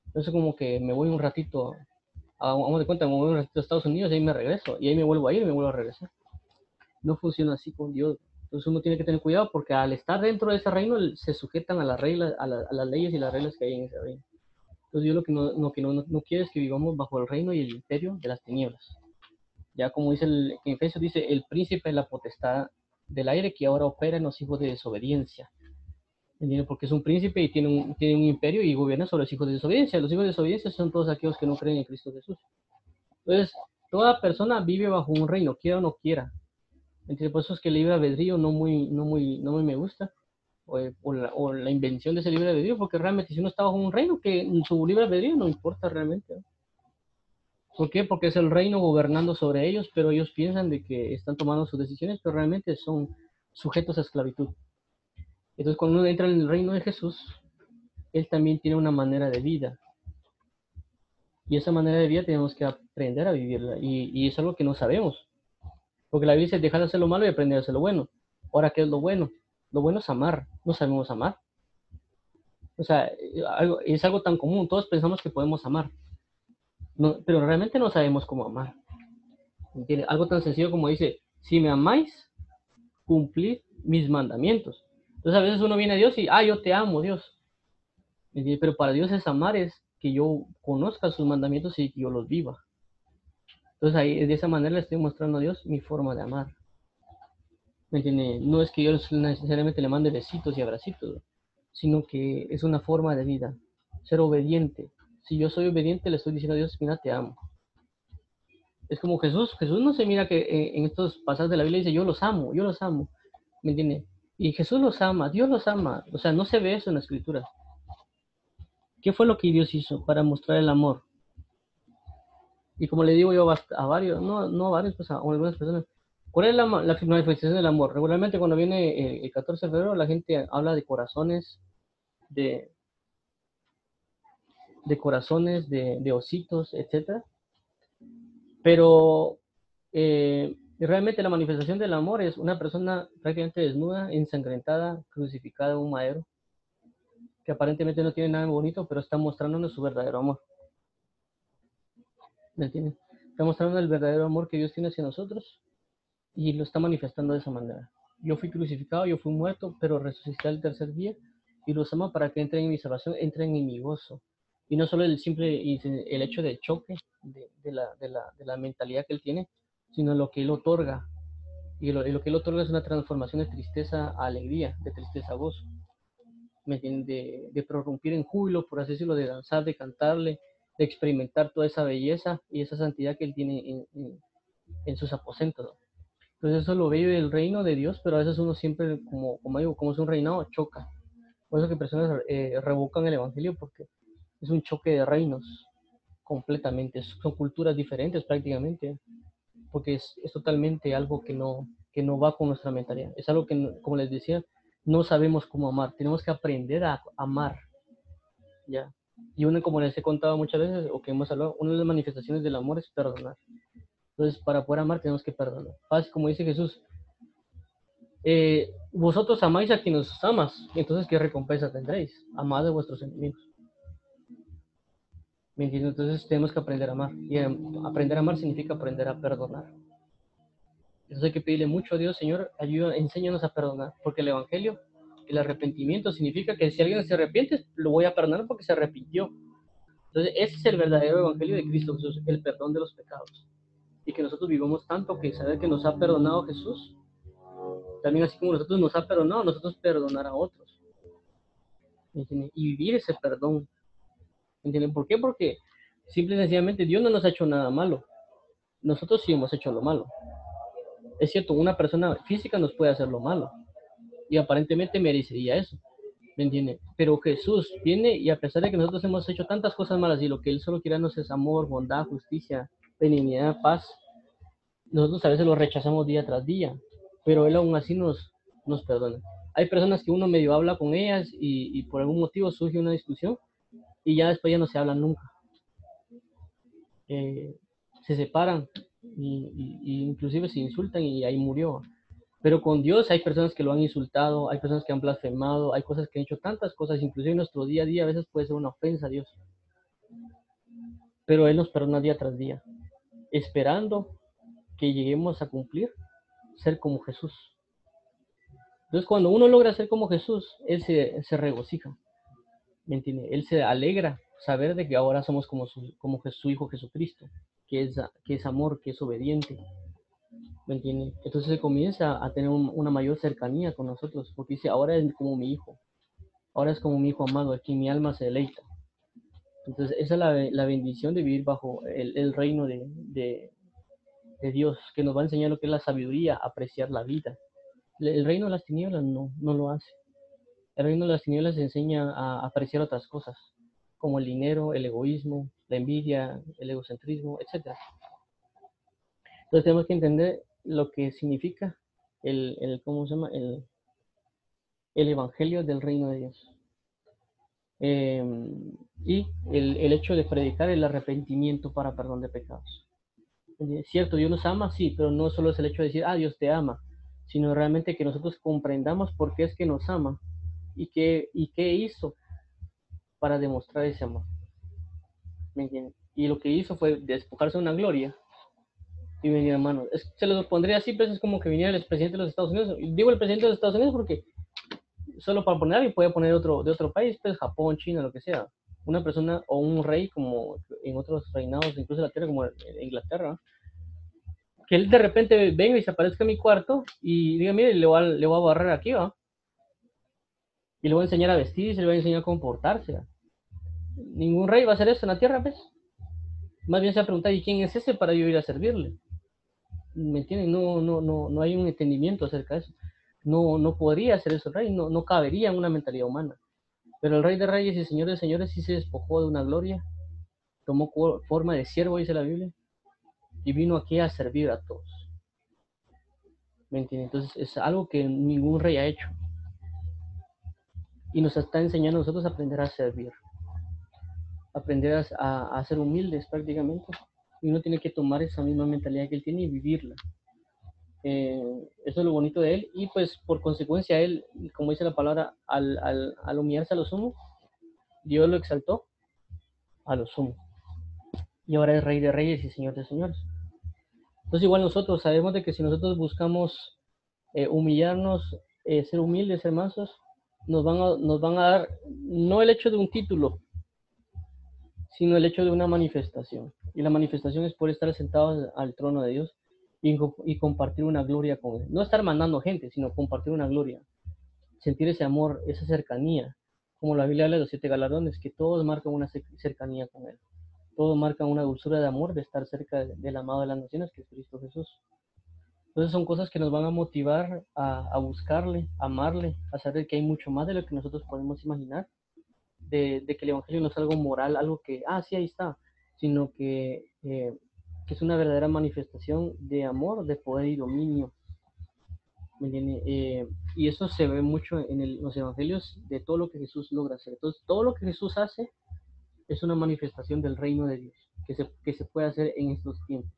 Entonces como que me voy un ratito vamos de cuenta, me voy a Estados Unidos y ahí me regreso, y ahí me vuelvo a ir y me vuelvo a regresar. No funciona así con Dios. Entonces uno tiene que tener cuidado porque al estar dentro de ese reino se sujetan a las reglas, a, las leyes y las reglas que hay en ese reino. Entonces yo lo que no, no, que no, no quiero es que vivamos bajo el reino y el imperio de las tinieblas. Ya como dice el, en Efesios dice, el príncipe de la potestad del aire que ahora opera en los hijos de desobediencia. Porque es un príncipe y tiene un, imperio y gobierna sobre los hijos de desobediencia. Los hijos de desobediencia son todos aquellos que no creen en Cristo Jesús. Entonces, toda persona vive bajo un reino, quiera o no quiera. Entonces, por eso es que el libre albedrío no muy, no muy, no muy me gusta. O, la, o, la, invención de ese libre albedrío, porque realmente si uno está bajo un reino, que su libre albedrío no importa realmente. ¿Por qué? Porque es el reino gobernando sobre ellos, pero ellos piensan de que están tomando sus decisiones, pero realmente son sujetos a esclavitud. Entonces, cuando uno entra en el reino de Jesús, Él también tiene una manera de vida. Y esa manera de vida tenemos que aprender a vivirla. Y, es algo que no sabemos. Porque la Biblia dice, dejar de hacer lo malo y aprender a hacer lo bueno. Ahora, ¿qué es lo bueno? Lo bueno es amar. No sabemos amar. O sea, es algo tan común. Todos pensamos que podemos amar. pero realmente no sabemos cómo amar. Algo tan sencillo como dice, si me amáis, cumplid mis mandamientos. Entonces a veces uno viene a Dios y, ah, yo te amo, Dios. Pero para Dios es amar, es que yo conozca sus mandamientos y que yo los viva. Entonces ahí de esa manera le estoy mostrando a Dios mi forma de amar. ¿Me entiende? No es que yo necesariamente le mande besitos y abracitos, sino que es una forma de vida. Ser obediente. Si yo soy obediente, le estoy diciendo a Dios, mira, te amo. Es como Jesús. Jesús no se mira que en estos pasajes de la Biblia dice, yo los amo, yo los amo. ¿Me entiende? Y Jesús los ama, Dios los ama. O sea, no se ve eso en la escritura. ¿Qué fue lo que Dios hizo para mostrar el amor? Y como le digo yo a varios, no, no a varios, pues a algunas personas, ¿cuál es la, la manifestación del amor? Regularmente cuando viene el, 14 de febrero la gente habla de corazones, de, de corazones, de, de ositos, etc. Pero eh, realmente la manifestación del amor es una persona prácticamente desnuda, ensangrentada, crucificada en un madero, que aparentemente no tiene nada bonito, pero está mostrándonos su verdadero amor. ¿Me entiendes? Está mostrando el verdadero amor que Dios tiene hacia nosotros y lo está manifestando de esa manera. Yo fui crucificado, yo fui muerto, pero resucité al tercer día y los ama para que entren en mi salvación, entren en mi gozo. Y no solo el simple el hecho de choque de, la, de, la, de la mentalidad que él tiene, sino lo que Él otorga. Y lo, que Él otorga es una transformación de tristeza a alegría, de tristeza a gozo. De, de prorrumpir en júbilo, por así decirlo, de danzar, de cantarle, de experimentar toda esa belleza y esa santidad que Él tiene en, sus aposentos. Entonces eso lo veo del reino de Dios, pero a veces uno siempre, como, como digo, como es un reinado, choca. Por eso que personas eh, revocan el Evangelio, porque es un choque de reinos completamente, son culturas diferentes prácticamente porque es, es, totalmente algo que no, que no va con nuestra mentalidad. Es algo que, como les decía, no sabemos cómo amar. Tenemos que aprender a amar. ¿ya? Y una, como les he contado muchas veces, o que hemos hablado, una de las manifestaciones del amor es perdonar. Entonces, para poder amar tenemos que perdonar. Así como dice Jesús, eh, vosotros amáis a quien os amas, entonces ¿qué recompensa tendréis? Amad a vuestros enemigos. ¿Me Entonces tenemos que aprender a amar. Y em, aprender a amar significa aprender a perdonar. Entonces hay que pedirle mucho a Dios, Señor, ayuda, enséñanos a perdonar. Porque el Evangelio, el arrepentimiento significa que si alguien se arrepiente, lo voy a perdonar porque se arrepintió. Entonces ese es el verdadero Evangelio de Cristo Jesús, el perdón de los pecados. Y que nosotros vivamos tanto que saber que nos ha perdonado Jesús, también así como nosotros nos ha perdonado, nosotros perdonar a otros. Y vivir ese perdón ¿Entienden por qué? Porque simple y sencillamente Dios no nos ha hecho nada malo. Nosotros sí hemos hecho lo malo. Es cierto, una persona física nos puede hacer lo malo. Y aparentemente merecería eso. ¿Me entiende? Pero Jesús viene y a pesar de que nosotros hemos hecho tantas cosas malas y lo que Él solo quiere darnos es amor, bondad, justicia, benignidad, paz, nosotros a veces lo rechazamos día tras día. Pero Él aún así nos, nos perdona. Hay personas que uno medio habla con ellas y, y por algún motivo surge una discusión y ya después ya no se hablan nunca. Eh, se separan y, inclusive se insultan y ahí murió. Pero con Dios hay personas que lo han insultado, hay personas que han blasfemado, hay cosas que han hecho tantas cosas, inclusive en nuestro día a día a veces puede ser una ofensa a Dios. Pero Él nos perdona día tras día, esperando que lleguemos a cumplir, ser como Jesús. Entonces cuando uno logra ser como Jesús, Él se, se regocija. ¿Me Él se alegra saber de que ahora somos como su, Hijo Jesucristo, que es, que es amor, que es obediente, ¿me entiende? Entonces comienza a tener una mayor cercanía con nosotros, porque dice, ahora es como mi Hijo, ahora es como mi Hijo amado, aquí mi alma se deleita. Entonces esa es la, bendición de vivir bajo el, reino de, Dios, que nos va a enseñar lo que es la sabiduría, apreciar la vida. El reino de las tinieblas no lo hace. El reino de las tinieblas enseña a apreciar otras cosas, como el dinero, el egoísmo, la envidia, el egocentrismo, etc. Entonces tenemos que entender lo que significa el, ¿cómo se llama? El, el evangelio del reino de Dios. Em, y el, el, hecho de predicar el arrepentimiento para perdón de pecados. Es cierto, Dios nos ama, sí, pero no solo es el hecho de decir, ah, Dios te ama, sino realmente que nosotros comprendamos por qué es que nos ama y qué, y qué hizo para demostrar ese amor. Y lo que hizo fue despojarse de una gloria y venir hermano. se lo pondría así, pero pues, es como que viniera el presidente de los Estados Unidos. Digo el presidente de los Estados Unidos porque solo para poner y puede poner otro de otro país, pues Japón, China, lo que sea. Una persona o un rey como en otros reinados, incluso la tierra como Inglaterra, que él de repente venga y se aparezca en mi cuarto y diga, mire, le voy a, le voy a barrer aquí, ¿va? Y le voy a enseñar a vestir y se le voy a enseñar a comportarse. Ningún rey va a hacer eso en la tierra, ¿ves? Más bien se va a preguntar, ¿y quién es ese para yo ir a servirle? ¿Me entienden? No, no, no, no hay un entendimiento acerca de eso. no, no podría hacer eso el rey, no, no cabería en una mentalidad humana. Pero el rey de reyes y señor de señores sí se despojó de una gloria, tomó forma de siervo, dice la Biblia, y vino aquí a servir a todos. ¿Me entiendes? Entonces es algo que ningún rey ha hecho. Y nos está enseñando a nosotros a aprender a servir, aprender a, a ser humildes prácticamente. Y uno tiene que tomar esa misma mentalidad que él tiene y vivirla. Eh, eso es lo bonito de él. Y pues por consecuencia él, como dice la palabra, al, al, al humillarse a lo sumo, Dios lo exaltó a lo sumo. Y ahora es rey de reyes y señor de señores. Entonces igual nosotros sabemos de que si nosotros buscamos eh, humillarnos, eh, ser humildes, ser mansos, nos van, a, nos van a dar no el hecho de un título, sino el hecho de una manifestación. Y la manifestación es por estar sentados al trono de Dios y, compartir una gloria con Él. No estar mandando gente, sino compartir una gloria. Sentir ese amor, esa cercanía. Como la Biblia habla de los siete galardones, que todos marcan una cercanía con Él. Todos marcan una dulzura de amor de estar cerca del amado de las naciones, que es Cristo Jesús. Entonces son cosas que nos van a motivar a, buscarle, a amarle, a saber que hay mucho más de lo que nosotros podemos imaginar, de, que el Evangelio no es algo moral, algo que, ah, sí, ahí está, sino que eh, que es una verdadera manifestación de amor, de poder y dominio. Eh, y eso se ve mucho en los evangelios de todo lo que Jesús logra hacer. Entonces, todo lo que Jesús hace es una manifestación del reino de Dios, que se, que se puede hacer en estos tiempos.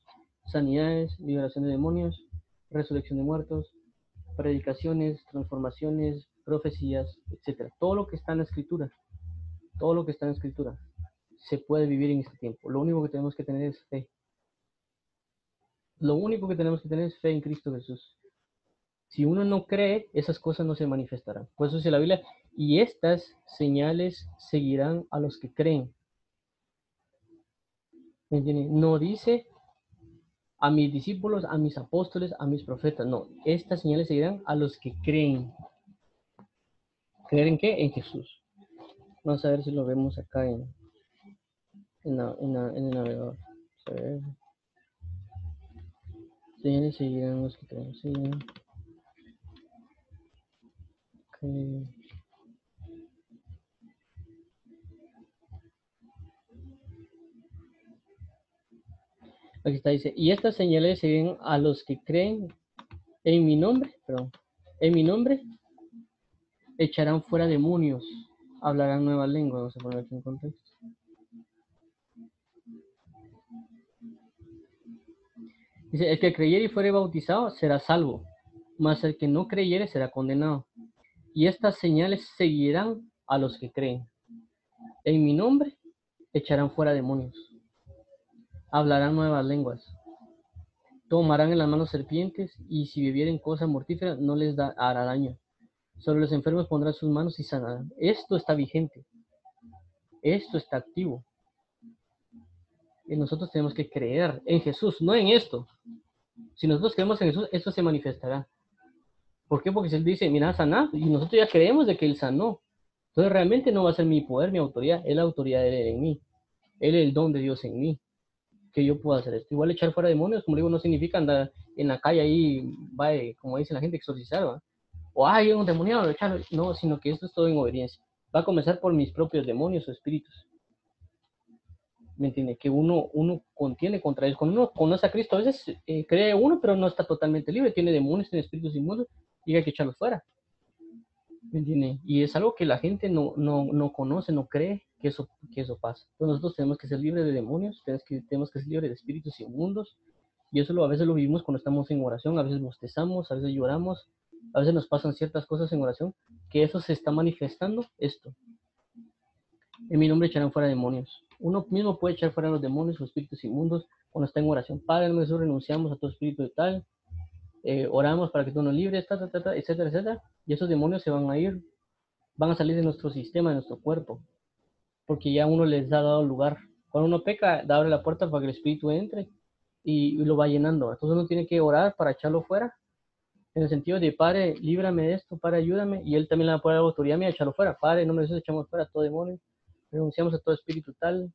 Sanidades, liberación de demonios, resurrección de muertos, predicaciones, transformaciones, profecías, etc. Todo lo que está en la escritura, todo lo que está en la escritura, se puede vivir en este tiempo. Lo único que tenemos que tener es fe. Lo único que tenemos que tener es fe en Cristo Jesús. Si uno no cree, esas cosas no se manifestarán. Por eso dice la Biblia, y estas señales seguirán a los que creen. No dice a mis discípulos, a mis apóstoles, a mis profetas. No, estas señales seguirán a los que creen. ¿Creer en qué? En Jesús. Vamos a ver si lo vemos acá en, en, el navegador. Señales seguirán los que creen. Aquí está, dice, y estas señales siguen a los que creen en mi nombre, perdón, en mi nombre, echarán fuera demonios, hablarán nuevas lenguas, vamos a poner aquí en contexto. Dice, el que creyere y fuere bautizado será salvo, mas el que no creyere será condenado. Y estas señales seguirán a los que creen. En mi nombre echarán fuera demonios. Hablarán nuevas lenguas. Tomarán en las manos serpientes y si vivieren cosas mortíferas no les da, hará daño. Sobre los enfermos pondrán sus manos y sanarán. Esto está vigente. Esto está activo nosotros tenemos que creer en Jesús, no en esto. Si nosotros creemos en Jesús, esto se manifestará. ¿Por qué? Porque Él dice, mira, sana, y nosotros ya creemos de que Él sanó. Entonces realmente no va a ser mi poder, mi autoridad, es la autoridad de Él en mí. Él es el don de Dios en mí, que yo pueda hacer esto. Igual echar fuera demonios, como digo, no significa andar en la calle ahí, va, como dice la gente, exorcizar, ¿va? O, hay un demoniado, echarlo. No, sino que esto es todo en obediencia. Va a comenzar por mis propios demonios o espíritus. ¿me entiende? Que uno, uno contiene contra ellos. Cuando uno conoce a Cristo, a veces eh, cree uno, pero no está totalmente libre, tiene demonios, tiene espíritus inmundos, y hay que echarlos fuera. ¿Me entiende? Y es algo que la gente no, no, no conoce, no cree que eso, que eso pasa. Entonces nosotros tenemos que ser libres de demonios, tenemos que, ser libres de espíritus inmundos, y eso lo, a veces lo vivimos cuando estamos en oración, a veces bostezamos, a veces lloramos, a veces nos pasan ciertas cosas en oración, que eso se está manifestando, esto. En mi nombre echarán fuera demonios. Uno mismo puede echar fuera los demonios o espíritus inmundos cuando está en oración. Padre, nosotros renunciamos a todo espíritu de tal, eh, oramos para que tú nos libres, etcétera, etcétera. Y esos demonios se van a ir, van a salir de nuestro sistema, de nuestro cuerpo, porque ya uno les ha dado lugar. Cuando uno peca, abre la puerta para que el espíritu entre y, lo va llenando. Entonces uno tiene que orar para echarlo fuera, en el sentido de, Padre, líbrame de esto, Padre, ayúdame, y él también le va a poner la autoridad mía, echarlo fuera. Padre, no me echamos fuera todo demonio renunciamos a todo espíritu tal,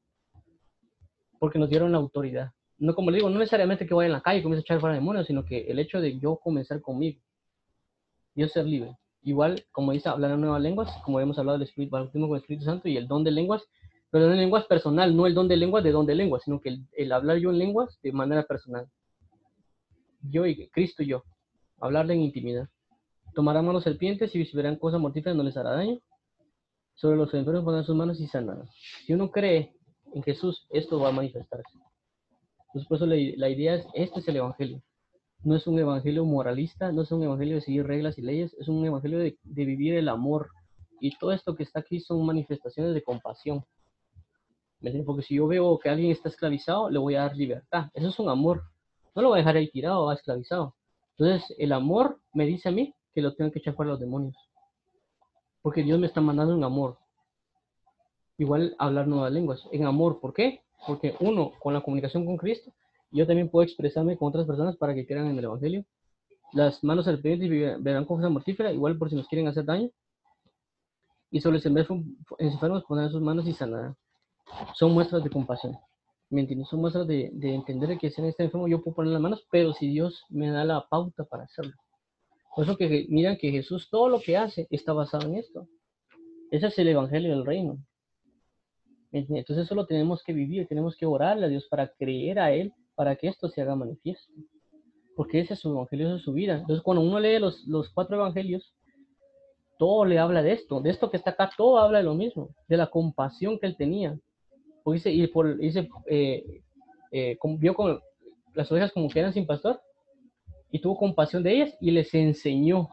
porque nos dieron la autoridad. No, como le digo, no necesariamente que vaya en la calle y comience a echar fuera demonios, sino que el hecho de yo comenzar conmigo. Dios ser libre. Igual, como dice, hablar en nuevas lenguas, como hemos hablado del Espíritu, bautismo con el Espíritu Santo y el don de lenguas, pero en lenguas personal, no el don de lenguas de don de lenguas, sino que el, el hablar yo en lenguas de manera personal. Yo y Cristo y yo, hablarle en intimidad. Tomarán manos serpientes y verán cosas mortíferas no les hará daño. Sobre los enfermos pondrán sus manos y sanarán. Si uno cree en Jesús, esto va a manifestarse. Entonces, por eso la, la idea es, este es el Evangelio. No es un Evangelio moralista, no es un Evangelio de seguir reglas y leyes, es un Evangelio de, vivir el amor. Y todo esto que está aquí son manifestaciones de compasión. Porque si yo veo que alguien está esclavizado, le voy a dar libertad. Eso es un amor. No lo voy a dejar ahí tirado, esclavizado. Entonces, el amor me dice a mí que lo tengo que echar fuera los demonios. Porque Dios me está mandando en amor. Igual hablar nuevas lenguas. En amor, ¿por qué? Porque uno, con la comunicación con Cristo, yo también puedo expresarme con otras personas para que crean en el Evangelio. Las manos serpientes verán cosa mortífera, igual por si nos quieren hacer daño. Y sobre los enfermos pondrán sus manos y sanarán. Son muestras de compasión. ¿Me entiendes? Son muestras de, de entender que si en este enfermo yo puedo poner las manos, pero si Dios me da la pauta para hacerlo. Por eso que miran que Jesús todo lo que hace está basado en esto. Ese es el evangelio del reino. Entonces eso lo tenemos que vivir, tenemos que orarle a Dios para creer a Él, para que esto se haga manifiesto. Porque ese es su evangelio, esa es su vida. Entonces cuando uno lee los, los cuatro evangelios, todo le habla de esto, de esto que está acá, todo habla de lo mismo, de la compasión que Él tenía. Porque dice, y por, dice, eh, eh, vio con las ovejas como que eran sin pastor, y tuvo compasión de ellas y les enseñó.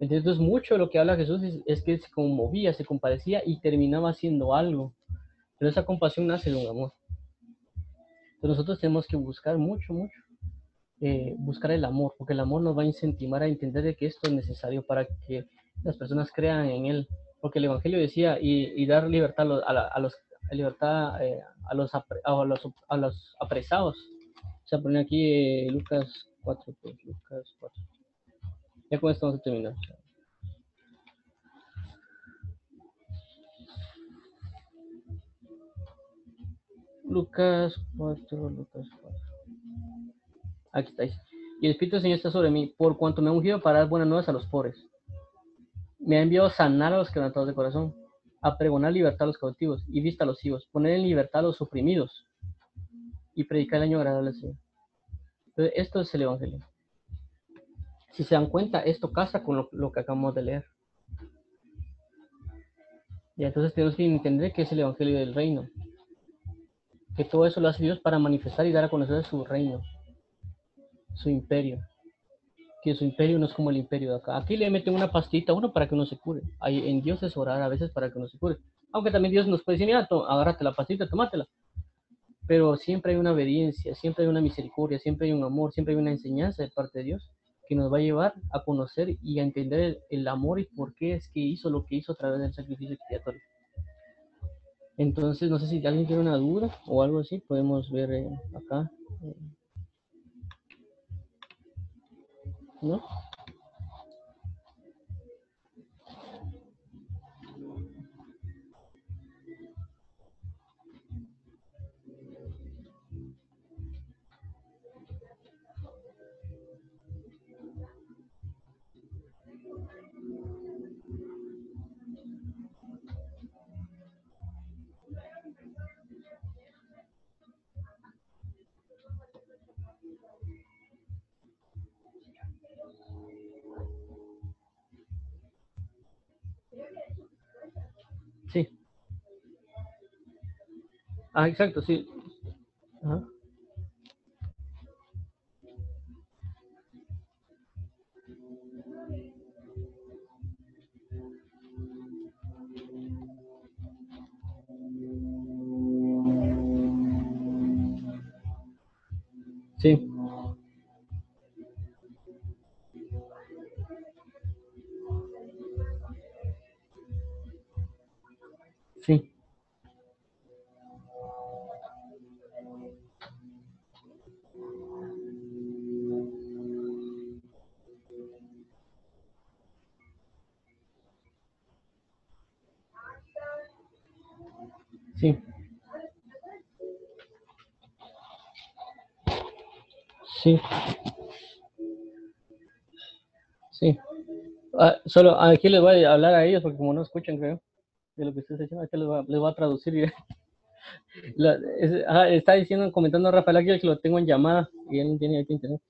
Entonces mucho de lo que habla Jesús es, que se conmovía, se compadecía y terminaba haciendo algo. Pero esa compasión nace de un amor. Entonces nosotros tenemos que buscar mucho, mucho, eh, buscar el amor, porque el amor nos va a incentivar a entender que esto es necesario para que las personas crean en él. Porque el Evangelio decía, y, dar libertad a, los, libertad, eh, a, los, a, los, a los apresados. O sea, pone aquí eh, Lucas 4, pues, Lucas 4. Ya con esto vamos a terminar. Lucas 4, Lucas 4. Aquí estáis. Y el Espíritu del Señor está sobre mí, por cuanto me ha ungido para dar buenas nuevas a los pobres. Me ha enviado a sanar a los quebrantados de corazón, a pregonar libertad a los cautivos y vista a los hijos, poner en libertad a los oprimidos y predicar el año agradable al Señor esto es el Evangelio. Si se dan cuenta, esto casa con lo, que acabamos de leer. Y entonces tenemos que entender que es el Evangelio del Reino. Que todo eso lo hace Dios para manifestar y dar a conocer su reino, su imperio. Que su imperio no es como el imperio de acá. Aquí le meten una pastita a uno para que uno se cure. Ahí en Dios es orar a veces para que uno se cure. Aunque también Dios nos puede decir, mira, agárrate la pastita, tomátela pero siempre hay una obediencia, siempre hay una misericordia, siempre hay un amor, siempre hay una enseñanza de parte de Dios que nos va a llevar a conocer y a entender el, amor y por qué es que hizo lo que hizo a través del sacrificio expiatorio. Entonces, no sé si alguien tiene una duda o algo así, podemos ver eh, acá. Eh. ¿No? Ah, exacto, sí. Sí. Sí. Sí. Sí. Sí. Ah, solo aquí les voy a hablar a ellos porque como no escuchan, creo, de lo que ustedes dicen, aquí les voy a, traducir. Ajá, está diciendo, comentando a Rafael aquí que lo tengo en llamada y él no tiene aquí internet.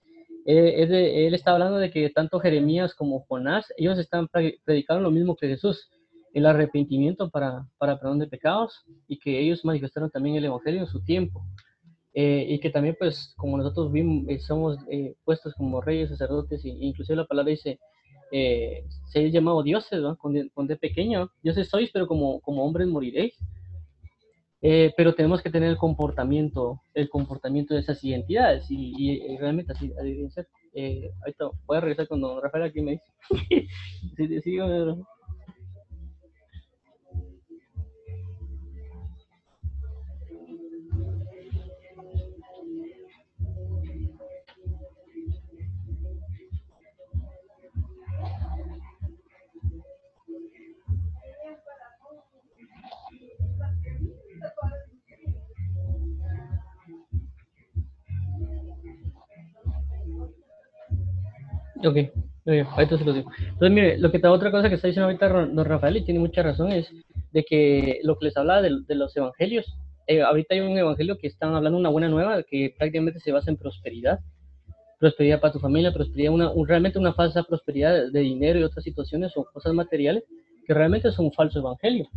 Eh, es de, él está hablando de que tanto Jeremías como Jonás, ellos están predicando lo mismo que Jesús, el arrepentimiento para, para perdón de pecados y que ellos manifestaron también el Evangelio en su tiempo. Eh, y que también, pues, como nosotros vimos, eh, somos eh, puestos como reyes, sacerdotes, e inclusive la palabra dice, eh, seis llamados dioses, ¿no? Con, de, con de pequeño, dioses sois, pero como, como hombres moriréis. Eh, pero tenemos que tener el comportamiento, el comportamiento de esas identidades y, y, y realmente así deben ser. Eh, ahorita voy a regresar con don Rafael aquí me dice. sí, sí, sí, Ok, okay. ahorita se lo digo. Entonces, mire, lo que está, otra cosa que está diciendo ahorita don Rafael, y tiene mucha razón, es de que lo que les hablaba de, de los evangelios, eh, ahorita hay un evangelio que están hablando una buena nueva, que prácticamente se basa en prosperidad, prosperidad para tu familia, prosperidad, una, un, realmente una falsa prosperidad de dinero y otras situaciones o cosas materiales que realmente son un falso evangelio.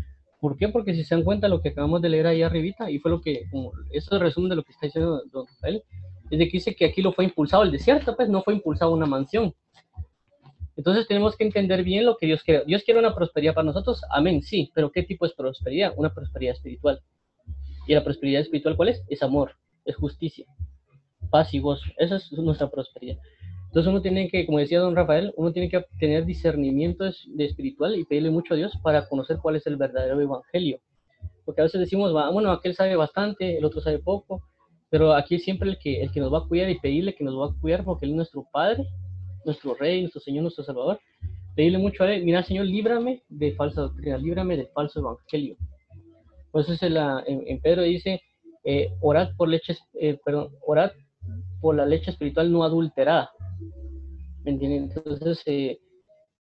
¿Por qué? Porque si se dan cuenta lo que acabamos de leer ahí arribita, y fue lo que, como, eso es el resumen de lo que está diciendo don Rafael, es de que dice que aquí lo fue impulsado el desierto, pues no fue impulsado una mansión. Entonces tenemos que entender bien lo que Dios quiere. Dios quiere una prosperidad para nosotros, amén, sí, pero ¿qué tipo es prosperidad? Una prosperidad espiritual. ¿Y la prosperidad espiritual cuál es? Es amor, es justicia, paz y gozo. Esa es nuestra prosperidad. Entonces uno tiene que, como decía don Rafael, uno tiene que tener discernimiento espiritual y pedirle mucho a Dios para conocer cuál es el verdadero evangelio. Porque a veces decimos, bueno, aquel sabe bastante, el otro sabe poco, pero aquí siempre el que, el que nos va a cuidar y pedirle que nos va a cuidar porque Él es nuestro Padre, nuestro Rey, nuestro Señor, nuestro Salvador. Pedirle mucho a Él, mira Señor, líbrame de falsa doctrina, líbrame del falso evangelio. Por eso es la, en, Pedro dice, eh, orad por leche, eh, perdón, orad por la leche espiritual no adulterada. ¿Me entienden? Entonces, eh,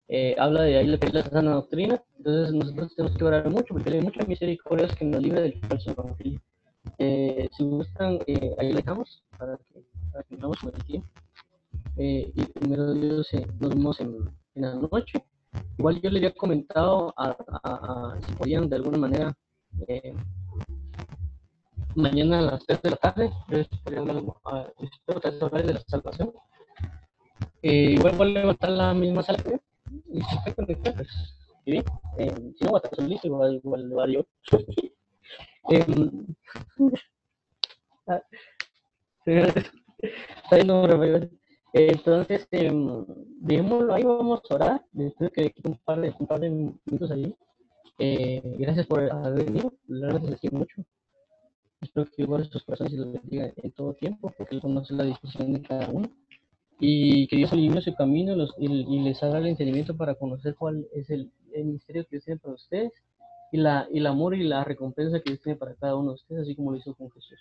eh, habla de ahí la sana doctrina. Entonces, nosotros tenemos que orar mucho porque hay mucha misericordia que nos libre del falso evangelio. Eh, si gustan, eh, ahí le dejamos para que, para que con el tiempo. Eh, y primero Dios, eh, nos vemos en, en, la noche. Igual yo le había comentado a, a, a si podían de alguna manera eh, mañana a las 3 de la tarde, yo espero, a, espero que de la salvación. igual voy a levantar la misma sala y si estoy conectado, pues, y bien, si no, voy a estar solito, igual, igual haría yo. Entonces, eh, dejémoslo ahí, vamos a orar. Después que un par de, un par de minutos ahí. Eh, gracias por haber venido, la verdad mucho. Espero que igual sus corazones y los bendiga en todo tiempo, porque Él conoce la disposición de cada uno. Y que Dios ilumine su camino los, y, y, les haga el entendimiento para conocer cuál es el, el ministerio que Dios tiene para ustedes y, la, y el amor y la recompensa que Dios tiene para cada uno de ustedes, así como lo hizo con Jesús.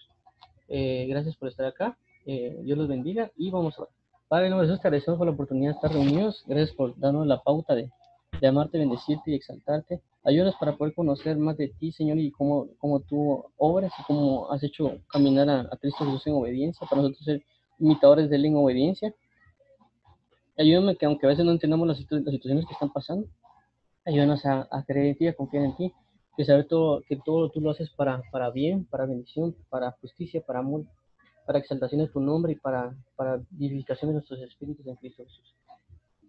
Eh, gracias por estar acá. Eh, Dios los bendiga y vamos a ver. Padre, en Jesús, te agradecemos por la oportunidad de estar reunidos. Gracias por darnos la pauta de, de amarte, bendecirte y exaltarte. Ayúdanos para poder conocer más de ti, Señor, y cómo, cómo tú obras y cómo has hecho caminar a, a Cristo Jesús en obediencia, para nosotros ser imitadores de Él en obediencia. Ayúdame que aunque a veces no entendamos las, situ las situaciones que están pasando, ayúdanos a, creer en ti, a confiar en ti, que saber todo, que todo tú lo haces para, para bien, para bendición, para justicia, para amor, para exaltación de tu nombre y para, para vivificación de nuestros espíritus en Cristo Jesús.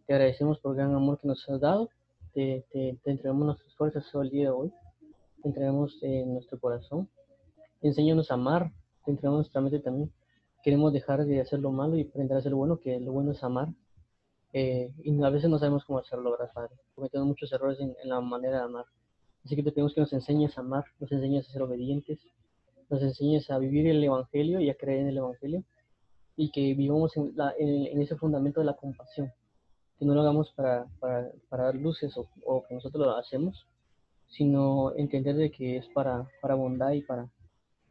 Te agradecemos por el gran amor que nos has dado, te, te, entregamos nuestras fuerzas todo el día de hoy, te entregamos eh, nuestro corazón, enséñanos a amar, te entregamos nuestra mente también. Queremos dejar de hacer lo malo y aprender a hacer lo bueno, que lo bueno es amar. Eh, y a veces no sabemos cómo hacerlo, ¿verdad, Padre? Cometemos muchos errores en la manera de amar. Así que te pedimos que nos enseñes a amar, nos enseñes a ser obedientes, nos enseñes a vivir el Evangelio y a creer en el Evangelio y que vivamos en, ese fundamento de la compasión, que no lo hagamos para, dar luces o, que nosotros lo hacemos, sino entender de que es para, bondad y para,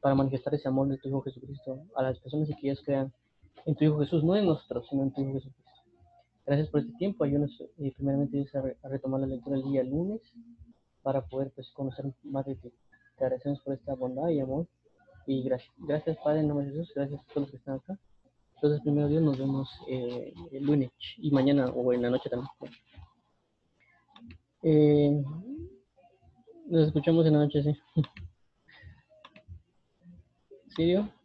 manifestar ese amor de tu Hijo Jesucristo a las personas y que ellos crean en tu Hijo Jesús, no en nosotros, sino en tu Hijo Jesucristo. gracias por este tiempo. Ayúdanos eh, primeramente a retomar la lectura el día lunes para poder pues, conocer más de ti. Te agradecemos por esta bondad y amor. Y gracias, gracias Padre, en nombre de Jesús. Gracias a todos los que están acá. Entonces, primero Dios, nos vemos eh, el lunes y mañana o en la noche también. Eh, nos escuchamos en la noche, sí. ¿Sirio?